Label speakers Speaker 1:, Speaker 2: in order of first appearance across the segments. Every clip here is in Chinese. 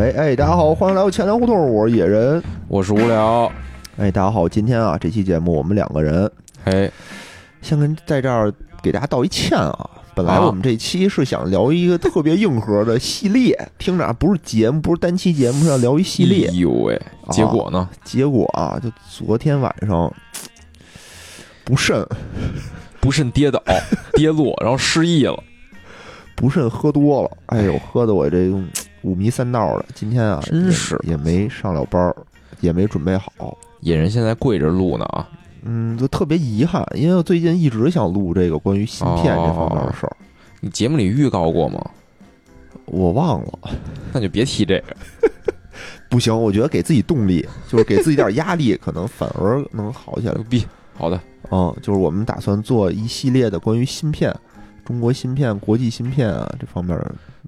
Speaker 1: 喂，哎，大家好，欢迎来到钱粮胡同，我是野人。
Speaker 2: 我是无聊，
Speaker 1: 哎，大家好，今天啊，这期节目我们两个人
Speaker 2: 哎，
Speaker 1: 先跟在这儿给大家道一歉啊。本来
Speaker 2: 啊
Speaker 1: 我们这期是想聊一个特别硬核的系列，听着啊，不是节目，不是单期节目，是要聊一系列
Speaker 2: 哎。呦喂，结果呢？
Speaker 1: 结果啊，就昨天晚上不慎
Speaker 2: 不慎跌倒、跌落，然后失忆了，
Speaker 1: 不慎喝多了，哎呦，喝的我这种五迷三道的。今天啊，
Speaker 2: 真是
Speaker 1: 也没上了班儿，也没准备好。
Speaker 2: 野人现在跪着录呢啊！
Speaker 1: 嗯，就特别遗憾，因为我最近一直想录这个关于芯片这方面的事儿，
Speaker 2: 你节目里预告过吗？
Speaker 1: 我忘了。
Speaker 2: 那就别提这个。
Speaker 1: 不行，我觉得给自己动力，就是给自己点压力，可能反而能好起来
Speaker 2: 牛。逼！好的，
Speaker 1: 嗯，就是我们打算做一系列的关于芯片、中国芯片、国际芯片啊这方面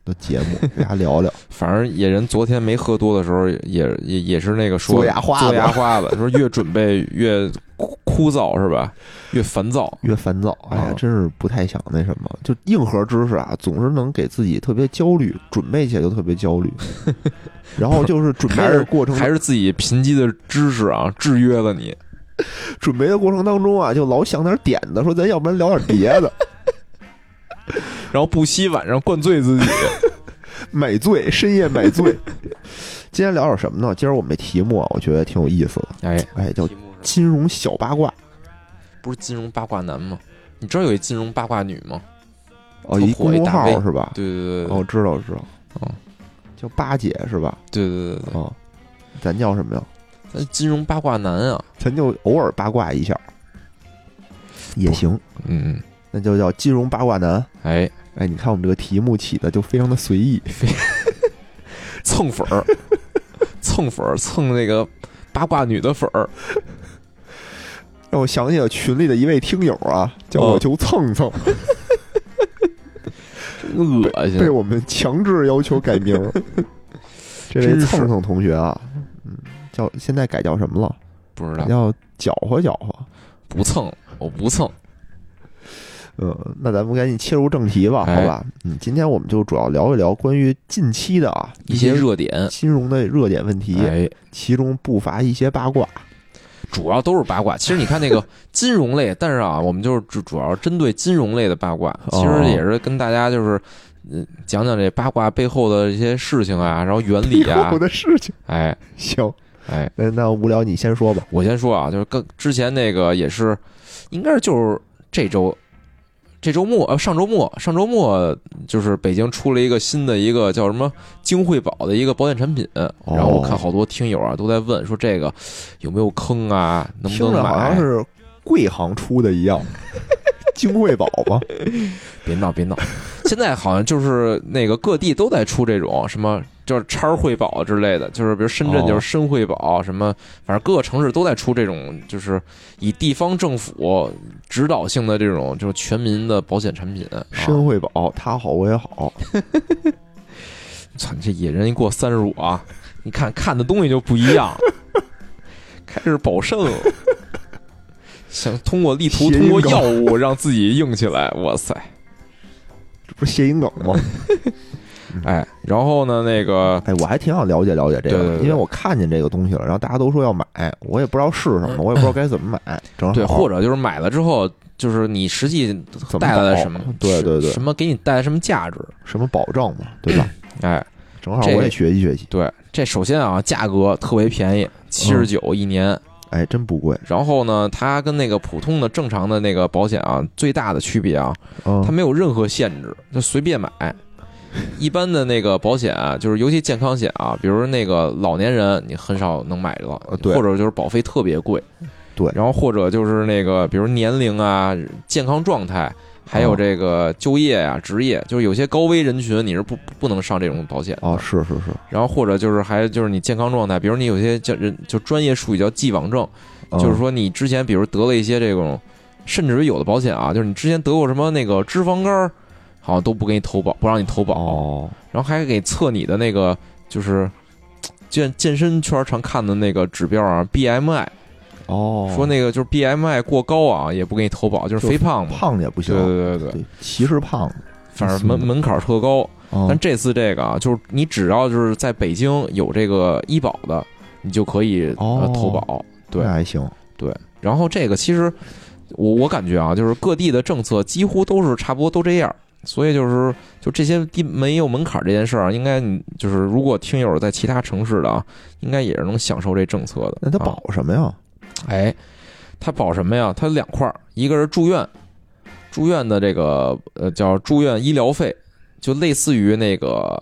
Speaker 1: 的节目，大家聊聊。
Speaker 2: 反正野人昨天没喝多的时候，也也也是那个说
Speaker 1: 做牙花子
Speaker 2: 做牙花子，说越准备越枯枯燥是吧？越烦躁。
Speaker 1: 越烦躁，哎呀
Speaker 2: 啊，
Speaker 1: 真是不太想那什么。就硬核知识啊，总是能给自己特别焦虑，准备起来就特别焦虑。然后就是准备的过程，
Speaker 2: 还是自己贫瘠的知识啊，制约了你。
Speaker 1: 准备的过程当中啊，就老想点点子，说咱要不然聊点别的，
Speaker 2: 然后不惜晚上灌醉自己。
Speaker 1: 买醉，深夜买醉。今天聊点什么呢？今儿我们这题目啊，我觉得挺有意思的，
Speaker 2: 哎，
Speaker 1: 哎，叫金融小八卦。
Speaker 2: 不是金融八卦男吗？你知道有一金融八卦女吗？
Speaker 1: 哦，
Speaker 2: 特
Speaker 1: 一公众号是吧？
Speaker 2: 对对对对
Speaker 1: 哦，知道知道。
Speaker 2: 哦，
Speaker 1: 叫八姐是吧？
Speaker 2: 对对对对，
Speaker 1: 哦，咱叫什么呀？
Speaker 2: 咱金融八卦男啊，
Speaker 1: 咱就偶尔八卦一下也行，
Speaker 2: 嗯，
Speaker 1: 那就叫金融八卦男。
Speaker 2: 哎，
Speaker 1: 哎，你看我们这个题目起的就非常的随意，
Speaker 2: 蹭粉儿，蹭粉儿，蹭那个八卦女的粉儿，
Speaker 1: 让我想起了群里的一位听友啊，叫
Speaker 2: 哦
Speaker 1: 我求蹭蹭，
Speaker 2: 真恶心
Speaker 1: 被。我们强制要求改名儿。这位蹭蹭同学啊，嗯，叫现在改叫什么了？
Speaker 2: 不知道，
Speaker 1: 叫搅和搅和。
Speaker 2: 不蹭，我不蹭。
Speaker 1: 嗯，那咱们赶紧切入正题吧，
Speaker 2: 哎
Speaker 1: 好吧？嗯，今天我们就主要聊一聊关于近期的啊
Speaker 2: 一些热点，
Speaker 1: 金融的热点问题，
Speaker 2: 哎，
Speaker 1: 其中不乏一些八卦。
Speaker 2: 主要都是八卦。其实你看那个 金融类，但是啊，我们就是主主要针对金融类的八卦，其实也是跟大家就是。嗯，讲讲这八卦背后的一些事情啊，然后原理啊
Speaker 1: 有，的事情。
Speaker 2: 哎
Speaker 1: 行，
Speaker 2: 哎，
Speaker 1: 那那无聊你先说吧。
Speaker 2: 我先说啊，就是跟之前那个也是，应该是就是这周，这周末呃上周末上周末就是北京出了一个新的一个叫什么京汇宝的一个保险产品，然后我看好多听友啊都在问说这个有没有坑啊，能不能买？
Speaker 1: 好像是贵行出的一样，金汇宝吧？
Speaker 2: 别闹别闹，现在好像就是那个各地都在出这种什么。就是叉儿汇宝之类的，就是比如深圳
Speaker 1: 哦
Speaker 2: 就是深汇宝，什么反正各个城市都在出这种，就是以地方政府指导性的这种就是全民的保险产品。啊
Speaker 1: 深惠保，他好我也好。
Speaker 2: 操，你这野人一过三十五啊，你看看的东西就不一样，开始保肾了，想通过力图通过药物让自己硬起来，哇塞！
Speaker 1: 这不是谐音梗吗？
Speaker 2: 哎，然后呢，那个
Speaker 1: 哎，我还挺想了解了解这个，
Speaker 2: 对对对
Speaker 1: 因为我看见这个东西了，然后大家都说要买，我也不知道是什么，我也不知道该怎么买。正好
Speaker 2: 对，或者就是买了之后，就是你实际带来了什么？
Speaker 1: 对对对
Speaker 2: 什么给你带来什么价值？
Speaker 1: 什么保障嘛，对吧？
Speaker 2: 哎，
Speaker 1: 正好我也学习学习。
Speaker 2: 对，这首先啊，价格特别便宜，七十九一年。
Speaker 1: 哎，真不贵。
Speaker 2: 然后呢，它跟那个普通的正常的那个保险啊，最大的区别啊，
Speaker 1: 嗯
Speaker 2: 它没有任何限制，就随便买。一般的那个保险啊，就是尤其健康险啊，比如那个老年人，你很少能买了
Speaker 1: 呃，对。
Speaker 2: 或者就是保费特别贵，
Speaker 1: 对。
Speaker 2: 然后或者就是那个，比如年龄啊、健康状态，还有
Speaker 1: 哦。
Speaker 2: 这个就业啊、职业，就是有些高危人群你是不不能上这种保险啊
Speaker 1: 哦，是是是，
Speaker 2: 然后或者就是还就是你健康状态，比如你有些叫人就专业术语叫既往症，
Speaker 1: 嗯
Speaker 2: 就是说你之前比如得了一些这种，甚至于有的保险啊，就是你之前得过什么那个脂肪肝儿，好像都不给你投保，不让你投保，
Speaker 1: 哦，
Speaker 2: 然后还给测你的那个就是健健身圈常看的那个指标啊，BMI，
Speaker 1: 哦，
Speaker 2: 说那个就是 BMI 过高啊，也不给你投保，就是肥胖嘛。
Speaker 1: 胖也不行，
Speaker 2: 对对对对，
Speaker 1: 对，歧视胖。子，
Speaker 2: 反正门门槛特高。
Speaker 1: 哦。
Speaker 2: 但这次这个啊，就是你只要就是在北京有这个医保的，你就可以呃
Speaker 1: 哦。
Speaker 2: 投保。对。
Speaker 1: 还行，
Speaker 2: 对，然后这个其实我我感觉啊，就是各地的政策几乎都是差不多都这样。所以就是就这些低没有门槛这件事儿啊，应该你就是如果听友在其他城市的啊，应该也是能享受这政策的。
Speaker 1: 那他
Speaker 2: 啊
Speaker 1: 保什么呀？
Speaker 2: 哎，它保什么呀？它两块儿，一个是住院，住院的这个呃叫住院医疗费，就类似于那个，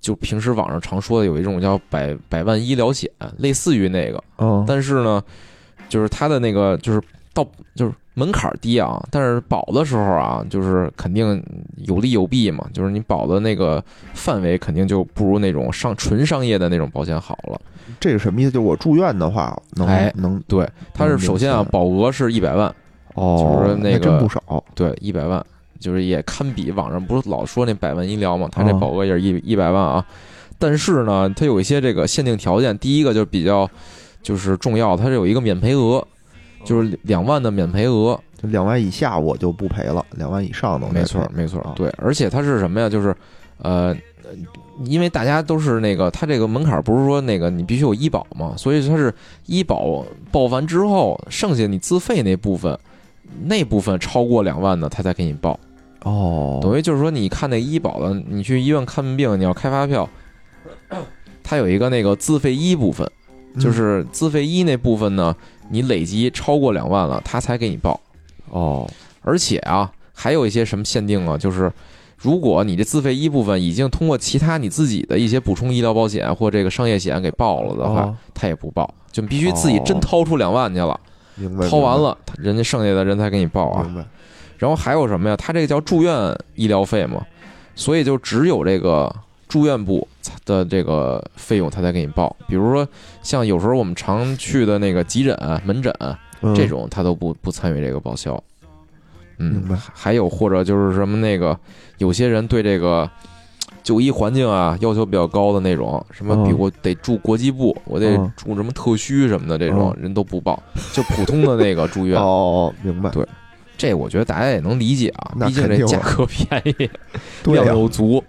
Speaker 2: 就平时网上常说的有一种叫百百万医疗险，类似于那个，
Speaker 1: 嗯，
Speaker 2: 但是呢，就是它的那个就是到就是门槛儿低啊，但是保的时候啊，就是肯定有利有弊嘛，就是你保的那个范围肯定就不如那种上纯商业的那种保险好了。
Speaker 1: 这是什么意思？就是我住院的话，能
Speaker 2: 哎
Speaker 1: 能
Speaker 2: 对，它是
Speaker 1: 嗯
Speaker 2: 首先啊，保额是一百万。
Speaker 1: 哦，
Speaker 2: 就是那个
Speaker 1: 真不少，
Speaker 2: 对，一百万，就是也堪比网上不是老说那百万医疗嘛，它这
Speaker 1: 哦
Speaker 2: 保额也是一一百万啊。但是呢，它有一些这个限定条件，第一个就是比较就是重要，它是有一个免赔额，就是两万的免赔额，
Speaker 1: 就两万以下我就不赔了，两万以上的
Speaker 2: 没错
Speaker 1: 赔
Speaker 2: 没错
Speaker 1: 啊，
Speaker 2: 对，而且它是什么呀？就是呃。因为大家都是那个，它这个门槛不是说那个你必须有医保嘛，所以它是医保报完之后，剩下你自费那部分，那部分超过两万的，它才给你报。
Speaker 1: 哦，
Speaker 2: 等于就是说，你看那医保的，你去医院看病，你要开发票，它有一个那个自费医部分，
Speaker 1: 嗯
Speaker 2: 就是自费医那部分呢，你累积超过两万了，他才给你报。
Speaker 1: 哦，
Speaker 2: 而且啊，还有一些什么限定啊，就是如果你这自费医部分已经通过其他你自己的一些补充医疗保险或这个商业险给报了的话，
Speaker 1: 哦
Speaker 2: 它也不报，就必须自己真掏出两万去了，
Speaker 1: 明白，
Speaker 2: 掏完了，人家剩下的人才给你报啊。
Speaker 1: 明白，
Speaker 2: 然后还有什么呀？他这个叫住院医疗费嘛，所以就只有这个住院部的这个费用，他才给你报。比如说，像有时候我们常去的那个急诊、门诊
Speaker 1: 嗯
Speaker 2: 这种，他都不不参与这个报销。嗯，还有或者就是什么那个，有些人对这个就医环境啊要求比较高的那种，什么
Speaker 1: 嗯
Speaker 2: 比我得住国际部，我得
Speaker 1: 嗯
Speaker 2: 住什么特需什么的这种
Speaker 1: 嗯
Speaker 2: 人都不报，就普通的那个住院
Speaker 1: 哦。哦，明白，
Speaker 2: 对这我觉得大家也能理解啊，毕竟这价格便宜，量又足。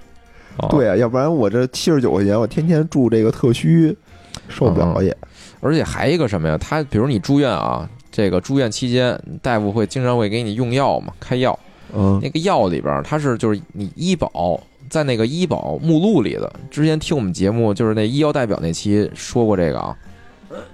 Speaker 2: 啊
Speaker 1: 对啊，要不然我这七十九块钱，我天天住这个特需，受不了也。
Speaker 2: 而且还一个什么呀？他比如你住院啊，这个住院期间，大夫会经常会给你用药嘛，开药。
Speaker 1: 嗯
Speaker 2: 那个药里边儿它是就是你医保在那个医保目录里的。之前听我们节目就是那医药代表那期说过这个啊，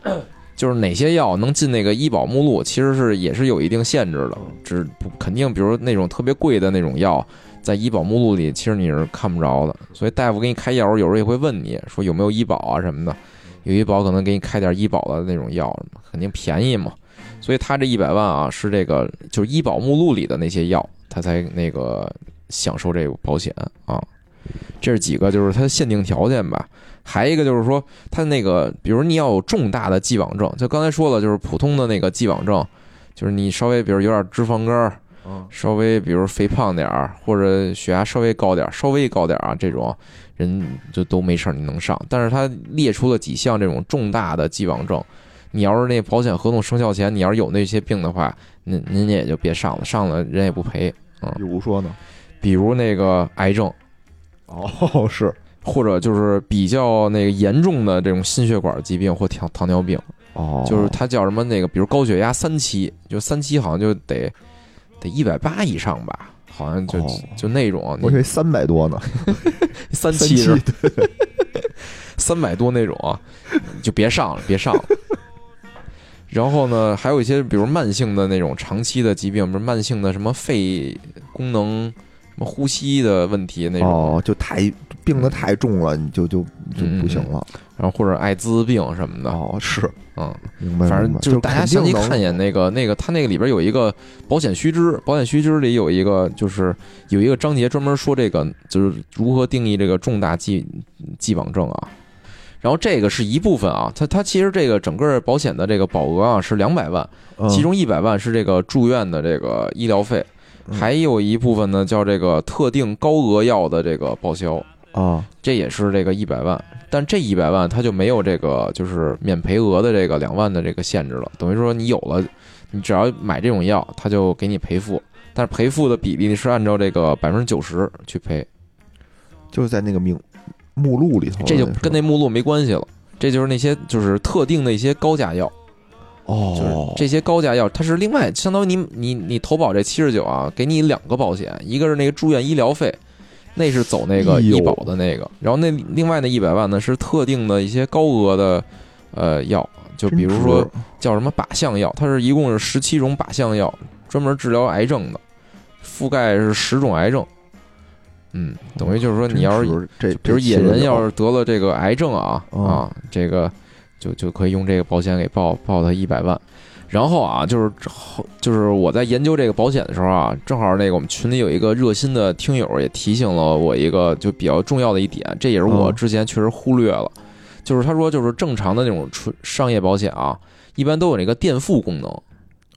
Speaker 2: 就是哪些药能进那个医保目录，其实是也是有一定限制的，只不肯定，比如那种特别贵的那种药，在医保目录里其实你是看不着的。所以大夫给你开药时候，有时候也会问你说有没有医保啊什么的，有医保可能给你开点医保的那种药，肯定便宜嘛。所以他这一百万啊，是这个就是医保目录里的那些药，他才那个享受这个保险啊。这是几个就是它的限定条件吧。还一个就是说，它那个比如你要有重大的既往症，就刚才说了，就是普通的那个既往症，就是你稍微比如有点脂肪肝，
Speaker 1: 嗯
Speaker 2: 稍微比如肥胖点儿，或者血压稍微高点儿，稍微高点儿啊，这种人就都没事儿，你能上。但是他列出了几项这种重大的既往症，你要是那保险合同生效前，你要是有那些病的话，您您也就别上了，上了人也不赔。
Speaker 1: 比如说呢？
Speaker 2: 比如那个癌症，
Speaker 1: 哦，是
Speaker 2: 或者就是比较那个严重的这种心血管疾病或糖糖尿病，
Speaker 1: 哦，
Speaker 2: 就是他叫什么那个，比如高血压三期，就三期好像就得得一百八以上吧，好像就、
Speaker 1: 哦
Speaker 2: 就那种
Speaker 1: 我以为三百多呢，
Speaker 2: 三
Speaker 1: 三
Speaker 2: 期是
Speaker 1: 吧
Speaker 2: 三百多那种啊，就别上了，别上了。然后呢，还有一些比如慢性的那种长期的疾病，比如慢性的什么肺功能、什么呼吸的问题那种，
Speaker 1: 哦，就太病的太重了，你就就就
Speaker 2: 嗯
Speaker 1: 不行了。
Speaker 2: 然后或者艾滋病什么的，
Speaker 1: 哦，是
Speaker 2: 嗯，
Speaker 1: 明白，
Speaker 2: 反正就是大家
Speaker 1: 肯定能
Speaker 2: 详细看一眼那个那个，它那个里边有一个保险须知，保险须知里有一个就是有一个章节专门说这个就是如何定义这个重大既既往症啊。然后这个是一部分啊，它它其实这个整个保险的这个保额啊是两百万，
Speaker 1: 嗯
Speaker 2: 其中一百万是这个住院的这个医疗费，
Speaker 1: 嗯
Speaker 2: 还有一部分呢叫这个特定高额药的这个报销。
Speaker 1: 啊
Speaker 2: 这也是这个一百万，但这一百万它就没有这个就是免赔额的这个两万的这个限制了，等于说你有了，你只要买这种药，它就给你赔付，但是赔付的比例是按照这个百分之九十去赔，
Speaker 1: 就是在那个名目录里头，
Speaker 2: 这就跟那目录没关系了。这就是那些就是特定的一些高价药，就是
Speaker 1: 哦，
Speaker 2: 这些高价药，它是另外相当于你你你投保这七十九啊，给你两个保险，一个是那个住院医疗费，那是走那个医保的那个，然后那另外那一百万呢是特定的一些高额的呃药，就比如说叫什么靶向药，它是一共是十七种靶向药，专门治疗癌症的，覆盖是十种癌症。嗯，等于就是说，你要是比如
Speaker 1: 这
Speaker 2: 野人要是得了这个癌症啊
Speaker 1: 哦。
Speaker 2: 啊，这个就就可以用这个保险给报报他一百万。然后啊，就是后就是我在研究这个保险的时候啊，正好那个我们群里有一个热心的听友也提醒了我一个就比较重要的一点，这也是我
Speaker 1: 哦
Speaker 2: 之前确实忽略了，就是他说就是正常的那种纯商业保险啊，一般都有那个垫付功能，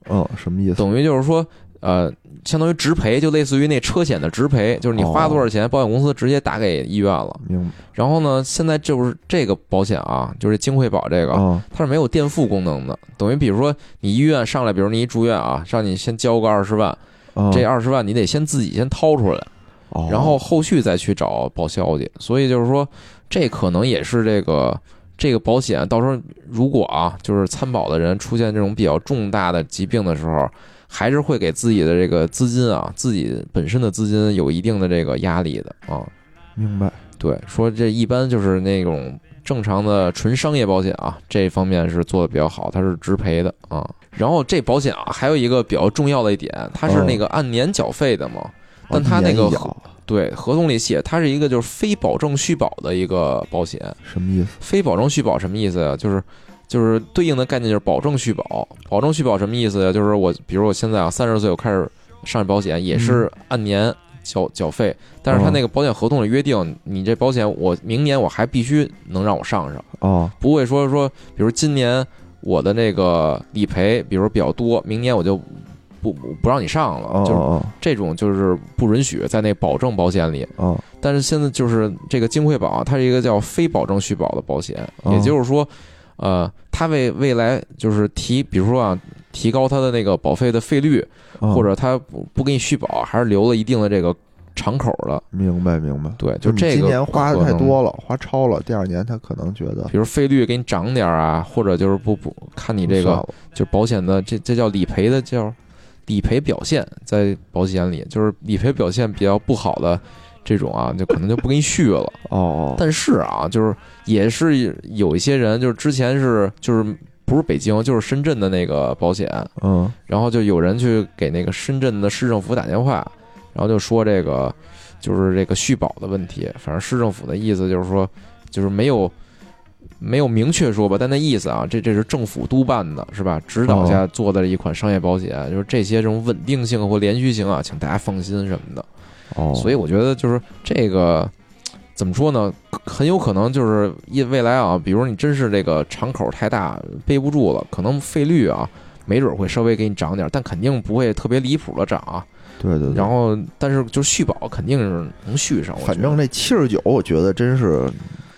Speaker 1: 哦，什么意思？
Speaker 2: 等于就是说，呃，相当于直赔，就类似于那车险的直赔，就是你花多少钱，保险公司直接打给医院了。
Speaker 1: 明白
Speaker 2: 然后呢，现在就是这个保险啊，就是金惠保这个，
Speaker 1: 啊？
Speaker 2: 它是没有垫付功能的。等于比如说你医院上来，比如你一住院啊，让你先交个二十万，
Speaker 1: 啊
Speaker 2: 这二十万你得先自己先掏出来，
Speaker 1: 哦
Speaker 2: 然后后续再去找报销去。所以就是说，这可能也是这个。这个保险到时候如果啊，就是参保的人出现这种比较重大的疾病的时候，还是会给自己的这个资金啊，自己本身的资金有一定的这个压力的啊。
Speaker 1: 明白
Speaker 2: 对，说这一般就是那种正常的纯商业保险啊，这方面是做的比较好，它是直赔的啊。然后这保险啊，还有一个比较重要的一点，它是那个按年缴费的嘛。但它那个
Speaker 1: 哦一年一咬
Speaker 2: 对，合同里写它是一个就是非保证续保的一个保险。
Speaker 1: 什么意思？
Speaker 2: 非保证续保什么意思呀？就是就是对应的概念就是保证续保。保证续保什么意思呀？就是我比如我现在啊三十岁我开始上保险，也是按年缴缴费，但是他那个保险合同里约定，你这保险我明年我还必须能让我上上，
Speaker 1: 哦。
Speaker 2: 不会说说比如今年我的那个理赔比如比较多，明年我就不不不让你上了，就是这种就是不允许在那保证保险里。
Speaker 1: 哦。
Speaker 2: 但是现在就是这个金惠保啊，它是一个叫非保证续保的保险，
Speaker 1: 哦。
Speaker 2: 也就是说，呃，他为未来就是提，比如说啊，提高他的那个保费的费率，
Speaker 1: 哦，
Speaker 2: 或者他不不给你续保，还是留了一定的这个敞口的。
Speaker 1: 明白明白。
Speaker 2: 对，
Speaker 1: 就
Speaker 2: 这个
Speaker 1: 年花的，太多了，花超了，第二年他可能觉得
Speaker 2: 比如费率给你涨点儿啊，或者就是不不看你这个就是保险的这这叫理赔的叫理赔表现，在保险里就是理赔表现比较不好的这种啊，就可能就不给你续了。
Speaker 1: 哦哦，
Speaker 2: 但是啊，就是也是有一些人，就是之前是就是不是北京，就是深圳的那个保险，
Speaker 1: 嗯
Speaker 2: 然后就有人去给那个深圳的市政府打电话，然后就说这个就是这个续保的问题。反正市政府的意思就是说，就是没有没有明确说吧，但那意思啊，这这是政府督办的，是吧？指导下做的一款商业保险，就是这些这种稳定性或连续性啊，请大家放心什么的。
Speaker 1: 哦，
Speaker 2: 所以我觉得就是这个怎么说呢，很有可能就是因未来啊，比如你真是这个敞口太大背不住了，可能费率啊，没准会稍微给你涨点儿，但肯定不会特别离谱的涨啊。
Speaker 1: 对对对，
Speaker 2: 然后，但是就续保肯定是能续上，
Speaker 1: 反正这七十九，我觉得真是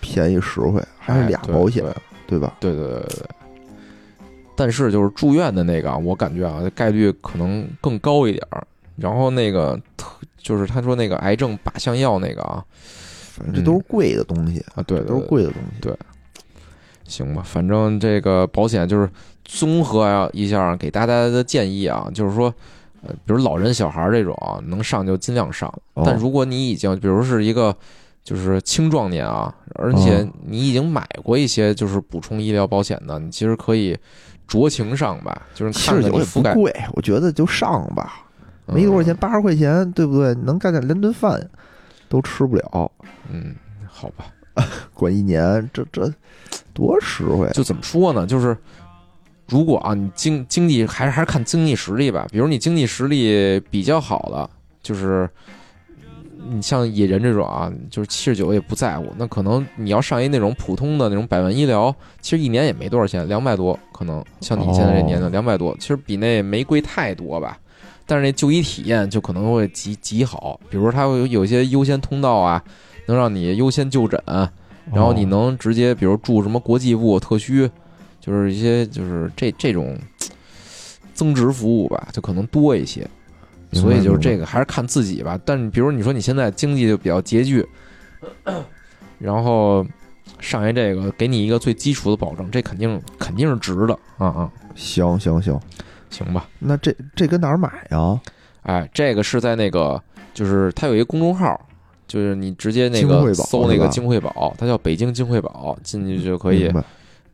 Speaker 1: 便宜实惠，还是俩保险
Speaker 2: 对，
Speaker 1: 对吧？
Speaker 2: 对对对对对。但是就是住院的那个啊，我感觉啊，概率可能更高一点儿。然后那个特就是他说那个癌症靶向药那个啊
Speaker 1: 反正这都是贵的东西，
Speaker 2: 啊，对对对
Speaker 1: 都是贵的东西。
Speaker 2: 对行吧，反正这个保险就是综合啊一下给大家的建议啊，就是说，呃，比如老人、小孩这种啊，能上就尽量上。
Speaker 1: 哦
Speaker 2: 但如果你已经，比如是一个就是青壮年啊，而且
Speaker 1: 哦
Speaker 2: 你已经买过一些就是补充医疗保险的，你其实可以酌情上吧，就是看
Speaker 1: 贵，我觉得就上吧，没多少钱，，八十块钱，对不对？能干点连顿饭都吃不了，
Speaker 2: 嗯，嗯好吧。
Speaker 1: 管一年，这这多实惠。
Speaker 2: 就怎么说呢？就是如果啊，你经经济还是还是看经济实力吧。比如你经济实力比较好的，就是你像野人这种啊，就是七十九也不在乎，那可能你要上一那种普通的那种百万医疗，其实一年也没多少钱，两百多，可能像你现在这年龄两百多，其实比那没贵太多吧。但是那就医体验就可能会极极好，比如说它会有一些优先通道啊，能让你优先就诊，然后你能直接比如住什么国际部特需，就是一些就是这这种增值服务吧，就可能多一些。所以就是这个还是看自己吧。但比如你说你现在经济就比较拮据，然后上一这个给你一个最基础的保证，这肯定肯定是值的啊啊，
Speaker 1: 行行，行
Speaker 2: 吧？
Speaker 1: 那这这跟哪儿买呀？
Speaker 2: 哎，这个是在那个，就是它有一个公众号，就是你直接那个搜那个金汇宝，它叫北京金汇宝，进去就可以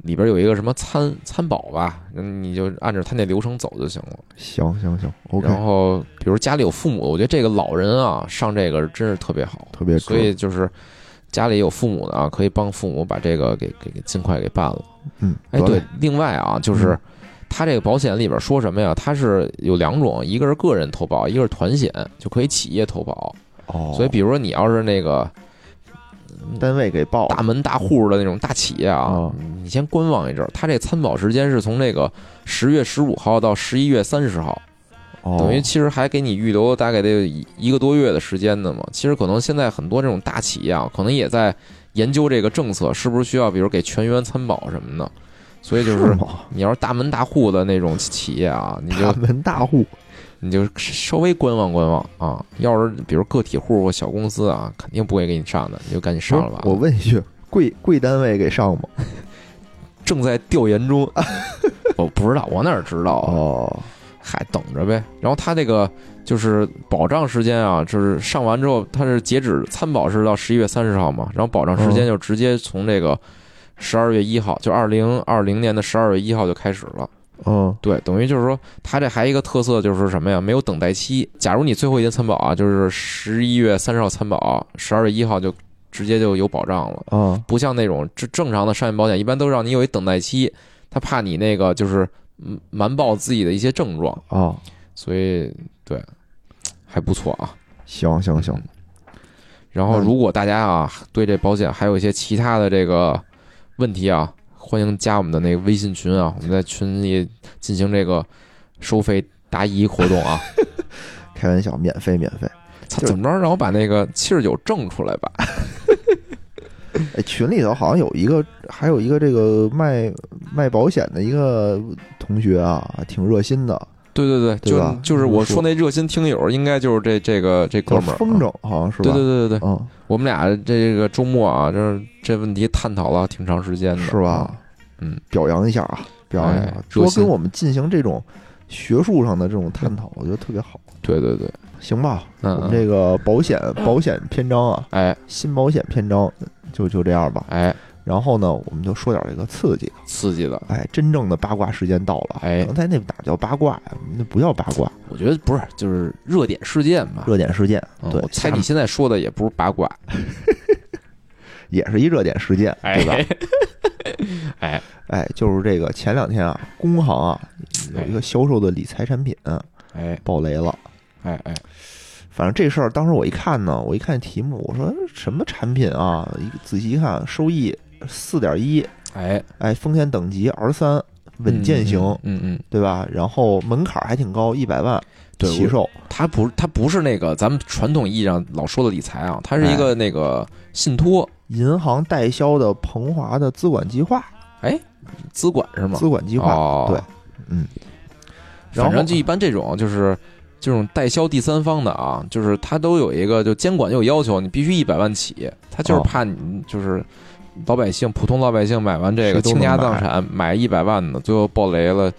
Speaker 2: 里边有一个什么参参保吧，嗯你就按照他那流程走就行了。
Speaker 1: 行行行，OK，
Speaker 2: 然后，比如家里有父母，我觉得这个老人啊上这个真是特别好，
Speaker 1: 特别
Speaker 2: 所以就是家里有父母的啊，可以帮父母把这个给给给尽快给办了。
Speaker 1: 嗯，
Speaker 2: 哎，对，另外啊，就是
Speaker 1: 嗯
Speaker 2: 它这个保险里边说什么呀？它是有两种，一个是个人投保，一个是团险，就可以企业投保。
Speaker 1: 哦，
Speaker 2: 所以，比如说你要是那个
Speaker 1: 单位给报
Speaker 2: 大门大户的那种大企业啊
Speaker 1: 哦，
Speaker 2: 你先观望一阵儿。它这参保时间是从这个十月十五号到十一月三十号。
Speaker 1: 哦
Speaker 2: 等于其实还给你预留大概得有一一个多月的时间呢嘛。其实可能现在很多这种大企业啊，可能也在研究这个政策，是不是需要比如给全员参保什么的。所以就是
Speaker 1: 吗？
Speaker 2: 你要是大门大户的那种企业啊，你就
Speaker 1: 大门大户，
Speaker 2: 你就稍微观望观望啊。要是比如个体户或小公司啊，肯定不会给你上的，你就赶紧上了吧。
Speaker 1: 我问一句，贵贵单位给上吗？
Speaker 2: 正在调研中，我不知道，我哪知道啊？
Speaker 1: 哦，
Speaker 2: 嗨，等着呗。然后他这个就是保障时间啊，就是上完之后，他是截止参保是到十一月三十号嘛，然后保障时间
Speaker 1: 嗯
Speaker 2: 就直接从这个十二月一号，就二零二零年的十二月一号就开始了。
Speaker 1: 嗯，
Speaker 2: 对，等于就是说，它这还一个特色就是什么呀？没有等待期。假如你最后一天参保啊，就是十一月三十号参保，十二月一号就直接就有保障了。
Speaker 1: 嗯，
Speaker 2: 不像那种正正常的商业保险，一般都让你有一等待期，他怕你那个就是嗯瞒报自己的一些症状，
Speaker 1: 啊，
Speaker 2: 所以对还不错啊。
Speaker 1: 行行行，
Speaker 2: 然后，
Speaker 1: 嗯
Speaker 2: 如果大家啊对这保险还有一些其他的这个问题啊，欢迎加我们的那个微信群啊，我们在群里进行这个收费答疑活动啊。
Speaker 1: 开玩笑，免费免费。
Speaker 2: 怎么着？让我把那个七十九挣出来吧。
Speaker 1: 哎，群里头好像有一个，还有一个这个卖卖保险的一个同学啊，挺热心的，
Speaker 2: 对对对，
Speaker 1: 对
Speaker 2: 就就是我说那热心听友，应该就是这这个这哥们儿。啊。
Speaker 1: 风筝，好像是吧？
Speaker 2: 对对对对对，
Speaker 1: 嗯，
Speaker 2: 我们俩这个周末啊，这这问题探讨了挺长时间的，
Speaker 1: 是吧？
Speaker 2: 啊？嗯，
Speaker 1: 表扬一下啊，表扬一下多跟我们进行这种学术上的这种探讨，我觉得特别好。
Speaker 2: 对对对，
Speaker 1: 行吧，
Speaker 2: 嗯嗯，
Speaker 1: 我们这个保险保险篇章啊，
Speaker 2: 哎。
Speaker 1: 新保险篇章就就这样吧。
Speaker 2: 哎，
Speaker 1: 然后呢，我们就说点这个刺激的。
Speaker 2: 刺激的，
Speaker 1: 哎，真正的八卦时间到了。
Speaker 2: 哎
Speaker 1: 刚才那哪叫八卦呀？那不叫八卦，
Speaker 2: 我觉得不是，就是热点事件吧。
Speaker 1: 热点事件。对
Speaker 2: 嗯我，猜你现在说的也不是八卦，
Speaker 1: 也是一热点事件，对吧？
Speaker 2: 哎，
Speaker 1: 哎，就是这个前两天啊，工行啊有一个销售的理财产品
Speaker 2: 哎
Speaker 1: 爆雷了。
Speaker 2: 哎哎，
Speaker 1: 反正这事儿当时我一看呢，我一看题目，我说什么产品啊？一仔细一看，收益四点一，
Speaker 2: 哎，
Speaker 1: 哎，风险等级 R 三，稳健型，
Speaker 2: 嗯嗯，嗯
Speaker 1: 对吧？然后门槛还挺高，一百万
Speaker 2: 对
Speaker 1: 起售，
Speaker 2: 它不它不是那个咱们传统意义上老说的理财啊，它是一
Speaker 1: 哎
Speaker 2: 个那个信托
Speaker 1: 银行代销的鹏华的资管计划，哎
Speaker 2: 资管是吗？
Speaker 1: 资管计划，
Speaker 2: 哦
Speaker 1: 对，嗯。然后
Speaker 2: 反正就一般这种就是这种代销第三方的啊，就是它都有一个就监管就有要求，你必须一百万起，它就是
Speaker 1: 哦
Speaker 2: 怕你就是老百姓普通老百姓买完这个倾家荡产买一百万的，最后爆雷了，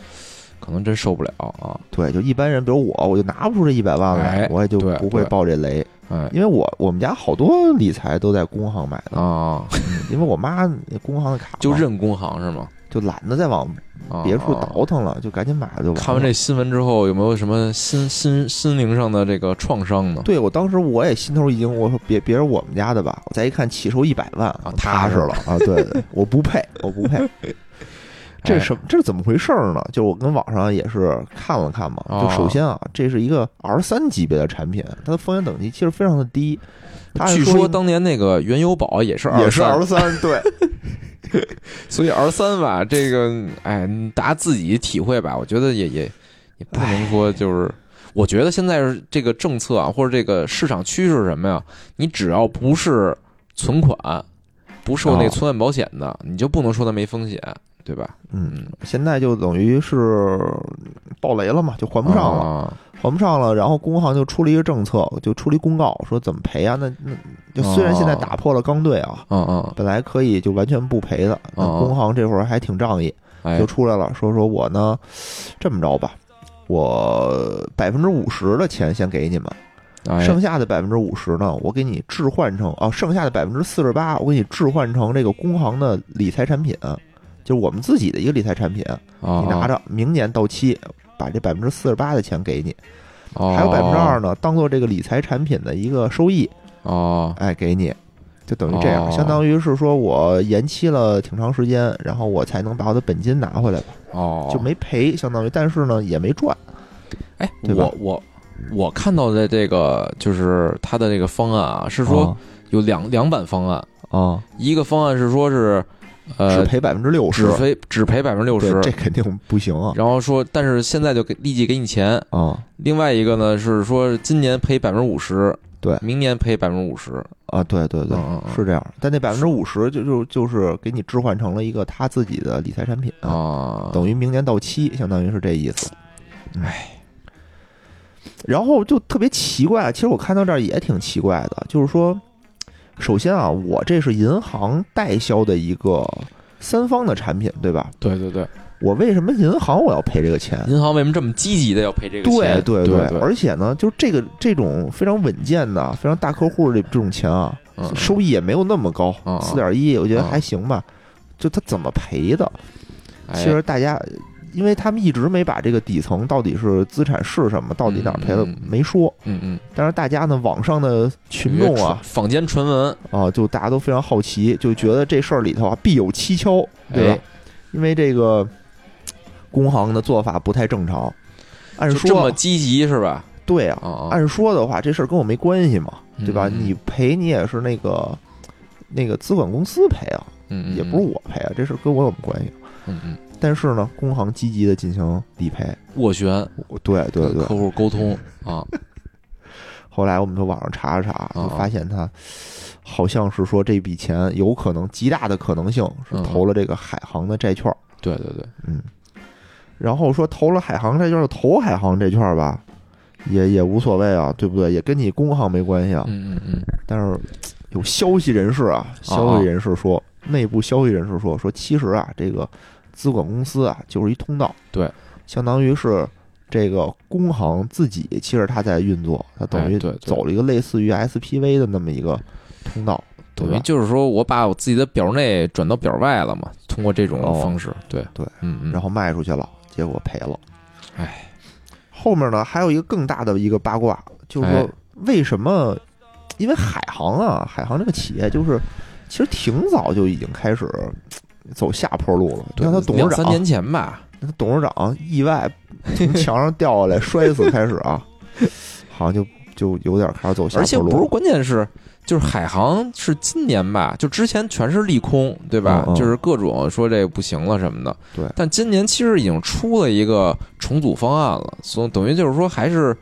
Speaker 2: 可能真受不了啊！
Speaker 1: 对，就一般人，比如我，我就拿不出这一百万来，
Speaker 2: 哎
Speaker 1: 我也就不会爆这雷，
Speaker 2: 哎。
Speaker 1: 因为我我们家好多理财都在工行买的，
Speaker 2: 啊，
Speaker 1: 嗯因为我妈工行的卡
Speaker 2: 就认工行是吗？
Speaker 1: 就懒得再往
Speaker 2: 啊
Speaker 1: 别处
Speaker 2: 啊
Speaker 1: 倒腾了，就赶紧买了就完了。
Speaker 2: 看完这新闻之后，有没有什么心心心灵上的这个创伤呢？
Speaker 1: 对我当时我也心头一惊，我说别别是我们家的吧？我再一看起售一百万
Speaker 2: 啊踏
Speaker 1: 踏实了啊！对对，我不配，我不配。这什么？这是怎么回事儿呢？就我跟网上也是看了看嘛。
Speaker 2: 哦
Speaker 1: 就首先啊，这是一个 R 三级别的产品，它的风险等级其实非常的低。它
Speaker 2: 据
Speaker 1: 说
Speaker 2: 当年那个原油宝也是
Speaker 1: 也是
Speaker 2: R
Speaker 1: 三，对，
Speaker 2: 所以 R 三吧，这个哎，大家自己体会吧。我觉得也也也不能说就是，我觉得现在是这个政策啊，或者这个市场趋势是什么呀？你只要不是存款，不受那存款保险的，你就不能说它没风险，对吧？
Speaker 1: 嗯，现在就等于是爆雷了嘛，就还不上了。
Speaker 2: 啊
Speaker 1: 还不上了，然后工行就出了一个政策，就出了一公告，说怎么赔啊？那那就虽然现在打破了钢兑啊，
Speaker 2: 嗯嗯，
Speaker 1: 本来可以就完全不赔的，那
Speaker 2: 哦
Speaker 1: 工行这会儿还挺仗义，
Speaker 2: 哎
Speaker 1: 就，出来了，说说我呢，这么着吧，我百分之五十的钱先给你们，
Speaker 2: 哎
Speaker 1: 剩下的百分之五十呢，我给你置换成哦，剩下的百分之四十八，我给你置换成这个工行的理财产品，就是我们自己的一个理财产品，
Speaker 2: 啊
Speaker 1: 你拿着，明年到期，把这百分之四十八的钱给你，
Speaker 2: 哦。
Speaker 1: 还有百分之二呢，当做这个理财产品的一个收益，
Speaker 2: 哦。
Speaker 1: 哎，给你。就等于这样，
Speaker 2: 哦。
Speaker 1: 相当于是说我延期了挺长时间，然后我才能把我的本金拿回来吧，
Speaker 2: 哦，
Speaker 1: 就没赔，相当于，但是呢也没赚。
Speaker 2: 哎，我我我看到的这个就是他的这个方案啊，是说有两两版方案，
Speaker 1: 啊，
Speaker 2: 一个方案是说是呃
Speaker 1: 只赔百分之六十
Speaker 2: 只，赔只赔百分之六十，
Speaker 1: 这肯定不行啊
Speaker 2: 然后说但是现在就给立即给你钱。
Speaker 1: 啊
Speaker 2: 另外一个呢是说今年赔百分之五十，
Speaker 1: 对
Speaker 2: 明年赔百分之五十。
Speaker 1: 啊！对对对是这样。但那百分之五十就就就是给你置换成了一个他自己的理财产品啊，
Speaker 2: 啊，
Speaker 1: 等于明年到期，相当于是这意思。唉，然后就特别奇怪，其实我看到这儿也挺奇怪的，就是说，首先啊，我这是银行代销的一个三方的产品，对吧？
Speaker 2: 对对对，
Speaker 1: 我为什么银行我要赔这个钱？
Speaker 2: 银行为什么这么积极的要赔这个
Speaker 1: 对
Speaker 2: 钱？
Speaker 1: 对
Speaker 2: 对对，
Speaker 1: 而且呢，就这个这种非常稳健的、非常大客户的这这种钱啊，
Speaker 2: 嗯
Speaker 1: 收益也没有那么高四点一，我觉得
Speaker 2: 嗯
Speaker 1: 还行吧。就他怎么赔的？
Speaker 2: 哎
Speaker 1: 其实大家，因为他们一直没把这个底层到底是资产是什么，到底哪儿赔了
Speaker 2: 嗯
Speaker 1: 没说。
Speaker 2: 嗯嗯，
Speaker 1: 但是大家呢，网上的群众啊
Speaker 2: 坊间传闻，
Speaker 1: 啊，就大家都非常好奇，就觉得这事儿里头啊必有蹊跷，对吧
Speaker 2: 哎？
Speaker 1: 因为这个工行的做法不太正常。按
Speaker 2: 说这么，积极是吧？
Speaker 1: 对啊，按说的话，这事儿跟我没关系嘛，对吧？你赔你也是那个那个资管公司赔啊，也不是我赔啊，这事儿跟我有什么关系？
Speaker 2: 嗯嗯，
Speaker 1: 但是呢，工行积极的进行理赔，
Speaker 2: 斡旋，
Speaker 1: 对对对。
Speaker 2: 客户沟通啊，
Speaker 1: 后来我们从网上查了查，就
Speaker 2: 啊。
Speaker 1: 发现他好像是说这笔钱有可能极大的可能性是
Speaker 2: 嗯
Speaker 1: 投了这个海航的债券，
Speaker 2: 对对对，
Speaker 1: 嗯，然后说投了海航债券就投海航债券吧，也也无所谓啊，对不对？也跟你工行没关系啊。
Speaker 2: 嗯嗯嗯，
Speaker 1: 但是有消息人士啊，消息人士说，内部消息人士说，说其实啊，这个资管公司啊就是一通道，
Speaker 2: 对，
Speaker 1: 相当于是这个工行自己其实它在运作，它等于
Speaker 2: 哎对对
Speaker 1: 走了一个类似于 SPV 的那么一个通道？
Speaker 2: 等于就是说我把我自己的表内转到表外了嘛，通过这种
Speaker 1: 哦
Speaker 2: 方式，对
Speaker 1: 对，
Speaker 2: 嗯嗯，
Speaker 1: 然后卖出去了，结果赔了。
Speaker 2: 哎，
Speaker 1: 后面呢还有一个更大的一个八卦，就是说
Speaker 2: 哎
Speaker 1: 为什么？因为海航啊，海航这个企业就是其实挺早就已经开始走下坡路了。你
Speaker 2: 对
Speaker 1: 看他董事长，
Speaker 2: 三年前吧，
Speaker 1: 他董事长意外从墙上掉下来摔死开始啊，好像就就有点开始走下坡路
Speaker 2: 而且不是。关键是。就是海航是今年吧，就之前全是利空，对吧？
Speaker 1: 嗯嗯
Speaker 2: 就是各种说这个不行了什么的。
Speaker 1: 对
Speaker 2: 但今年其实已经出了一个重组方案了，所以等于就是说还是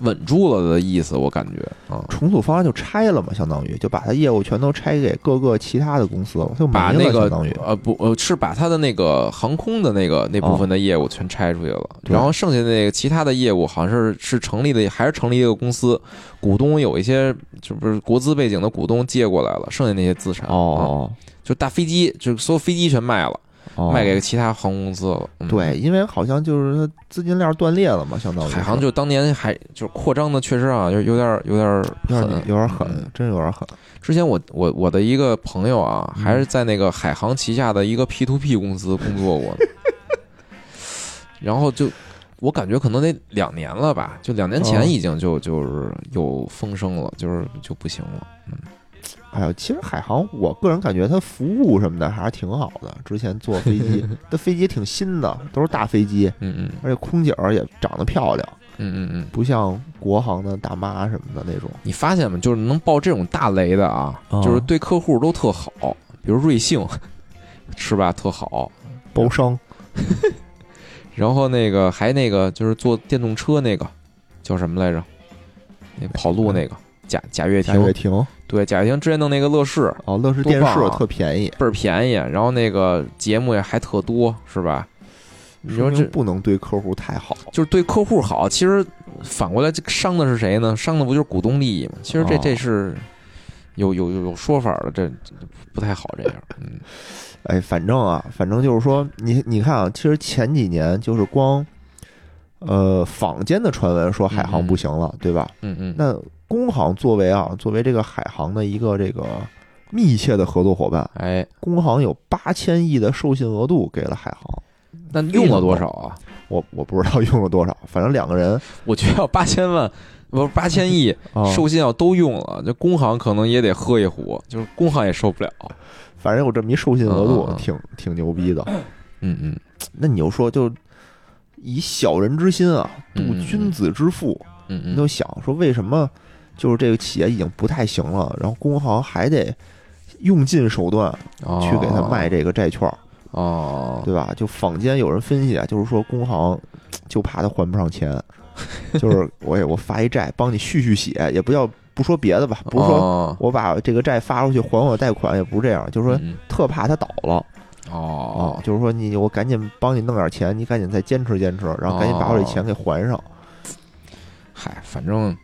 Speaker 2: 稳住了的意思，我感觉。啊，
Speaker 1: 重组方案就拆了嘛，相当于就把它业务全都拆给各个其他的公司了，就
Speaker 2: 把那个
Speaker 1: 相当于。
Speaker 2: 呃不呃是把它的那个航空的那个那部分的业务全拆出去了，
Speaker 1: 对。
Speaker 2: 然后剩下那个其他的业务好像是是成立的，还是成立一个公司，股东有一些就不是国资背景的股东接过来了，剩下那些资产。啊
Speaker 1: 哦
Speaker 2: 就大飞机，就所有飞机全卖了，
Speaker 1: 哦，
Speaker 2: 卖给其他航空公司了。嗯。
Speaker 1: 对，因为好像就是它资金链断裂了嘛，相当于
Speaker 2: 海航就当年还就是扩张的，确实啊，有有点有点
Speaker 1: 有点
Speaker 2: 狠，
Speaker 1: 有点狠
Speaker 2: 嗯，
Speaker 1: 真有点狠。
Speaker 2: 之前我我我的一个朋友啊，
Speaker 1: 嗯。
Speaker 2: 还是在那个海航旗下的一个 P to P 公司工作过，然后就我感觉可能得两年了吧，就两年
Speaker 1: 哦。
Speaker 2: 前已经就就是有风声了，就是就不行了。
Speaker 1: 哎呀，其实海航，我个人感觉它服务什么的还是挺好的。之前坐飞机，它飞机挺新的，都是大飞机，
Speaker 2: 嗯嗯
Speaker 1: 而且空姐儿也长得漂亮，
Speaker 2: 嗯嗯嗯，
Speaker 1: 不像国航的大妈什么的那种。
Speaker 2: 你发现吗？就是能爆这种大雷的啊，
Speaker 1: 哦
Speaker 2: 就是对客户都特好，比如瑞幸，是吧？特好。
Speaker 1: 包商
Speaker 2: 然后那个还那个就是坐电动车那个叫什么来着？那跑路那个贾贾跃亭，
Speaker 1: 贾跃亭
Speaker 2: 对贾跃亭之前弄那个乐视
Speaker 1: 哦，乐视电视特便宜。
Speaker 2: 倍儿便宜，然后那个节目也还特多，是吧？你说这
Speaker 1: 不能对客户太好。
Speaker 2: 就是对客户好，其实反过来这伤的是谁呢？伤的不就是股东利益吗？其实这
Speaker 1: 哦
Speaker 2: 这是有有有有说法的，这这不太好这样。嗯
Speaker 1: 哎，反正啊，反正就是说，你你看啊，其实前几年就是光，呃，坊间的传闻说海航不行了，对吧？
Speaker 2: 嗯嗯，
Speaker 1: 那工行作为啊，作为这个海航的一个这个密切的合作伙伴，
Speaker 2: 哎，
Speaker 1: 工行有八千亿的授信额度给了海航，
Speaker 2: 那用了多少啊？
Speaker 1: 我我不知道用了多少，反正两个人
Speaker 2: 我觉得要八千万，不是八千亿
Speaker 1: 啊，
Speaker 2: 授信要都用了，这工行可能也得喝一壶，就是工行也受不了。
Speaker 1: 反正有这么一授信额度挺挺牛逼的。
Speaker 2: 嗯嗯
Speaker 1: 那你就说，就以小人之心啊，度君子之腹。
Speaker 2: 嗯嗯，
Speaker 1: 你就想说，为什么就是这个企业已经不太行了，然后工行还得用尽手段
Speaker 2: 哦
Speaker 1: 去给他卖这个债券，
Speaker 2: 哦，
Speaker 1: 对吧？就坊间有人分析啊，就是说工行就怕他还不上钱，就是我也我发一债帮你续续血，也不要不说别的吧，不是说
Speaker 2: 说
Speaker 1: 我把这个债发出去还我贷款，也不是这样，就是说
Speaker 2: 嗯。
Speaker 1: 特怕他倒了
Speaker 2: 哦。
Speaker 1: 啊，就是说你我赶紧帮你弄点钱，你赶紧再坚持坚持，然后赶紧把我这钱给还上。
Speaker 2: 嗨，反正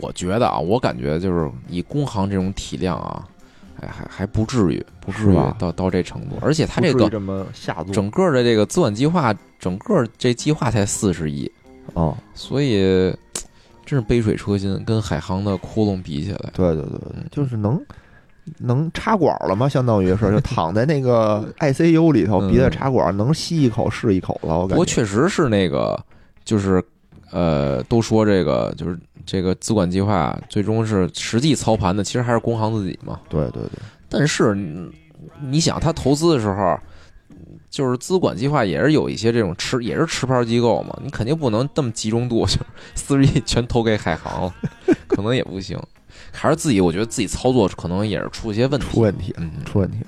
Speaker 2: 我觉得啊，我感觉就是以工行这种体量啊，哎，还还不至于，不至于到到这程度。而且它这个整个的这个资管计划，整个这计划才四十亿，
Speaker 1: 哦，
Speaker 2: 所以真是杯水车薪，跟海航的窟窿比起来，
Speaker 1: 对对对对
Speaker 2: 嗯，
Speaker 1: 就是能能插管了吗，相当于是 就躺在那个 ICU 里头，
Speaker 2: 嗯。
Speaker 1: 鼻子插管，能吸一口是一口了。我
Speaker 2: 不过确实是那个，就是呃，都说这个就是这个资管计划最终是实际操盘的，其实还是工行自己嘛。
Speaker 1: 对对对，
Speaker 2: 但是你你想，他投资的时候，就是资管计划也是有一些这种持也是持牌机构嘛，你肯定不能这么集中度，就是四十亿全投给海航了，可能也不行。还是自己，我觉得自己操作可能也是出一些问题。
Speaker 1: 出问题
Speaker 2: 嗯，
Speaker 1: 出问题，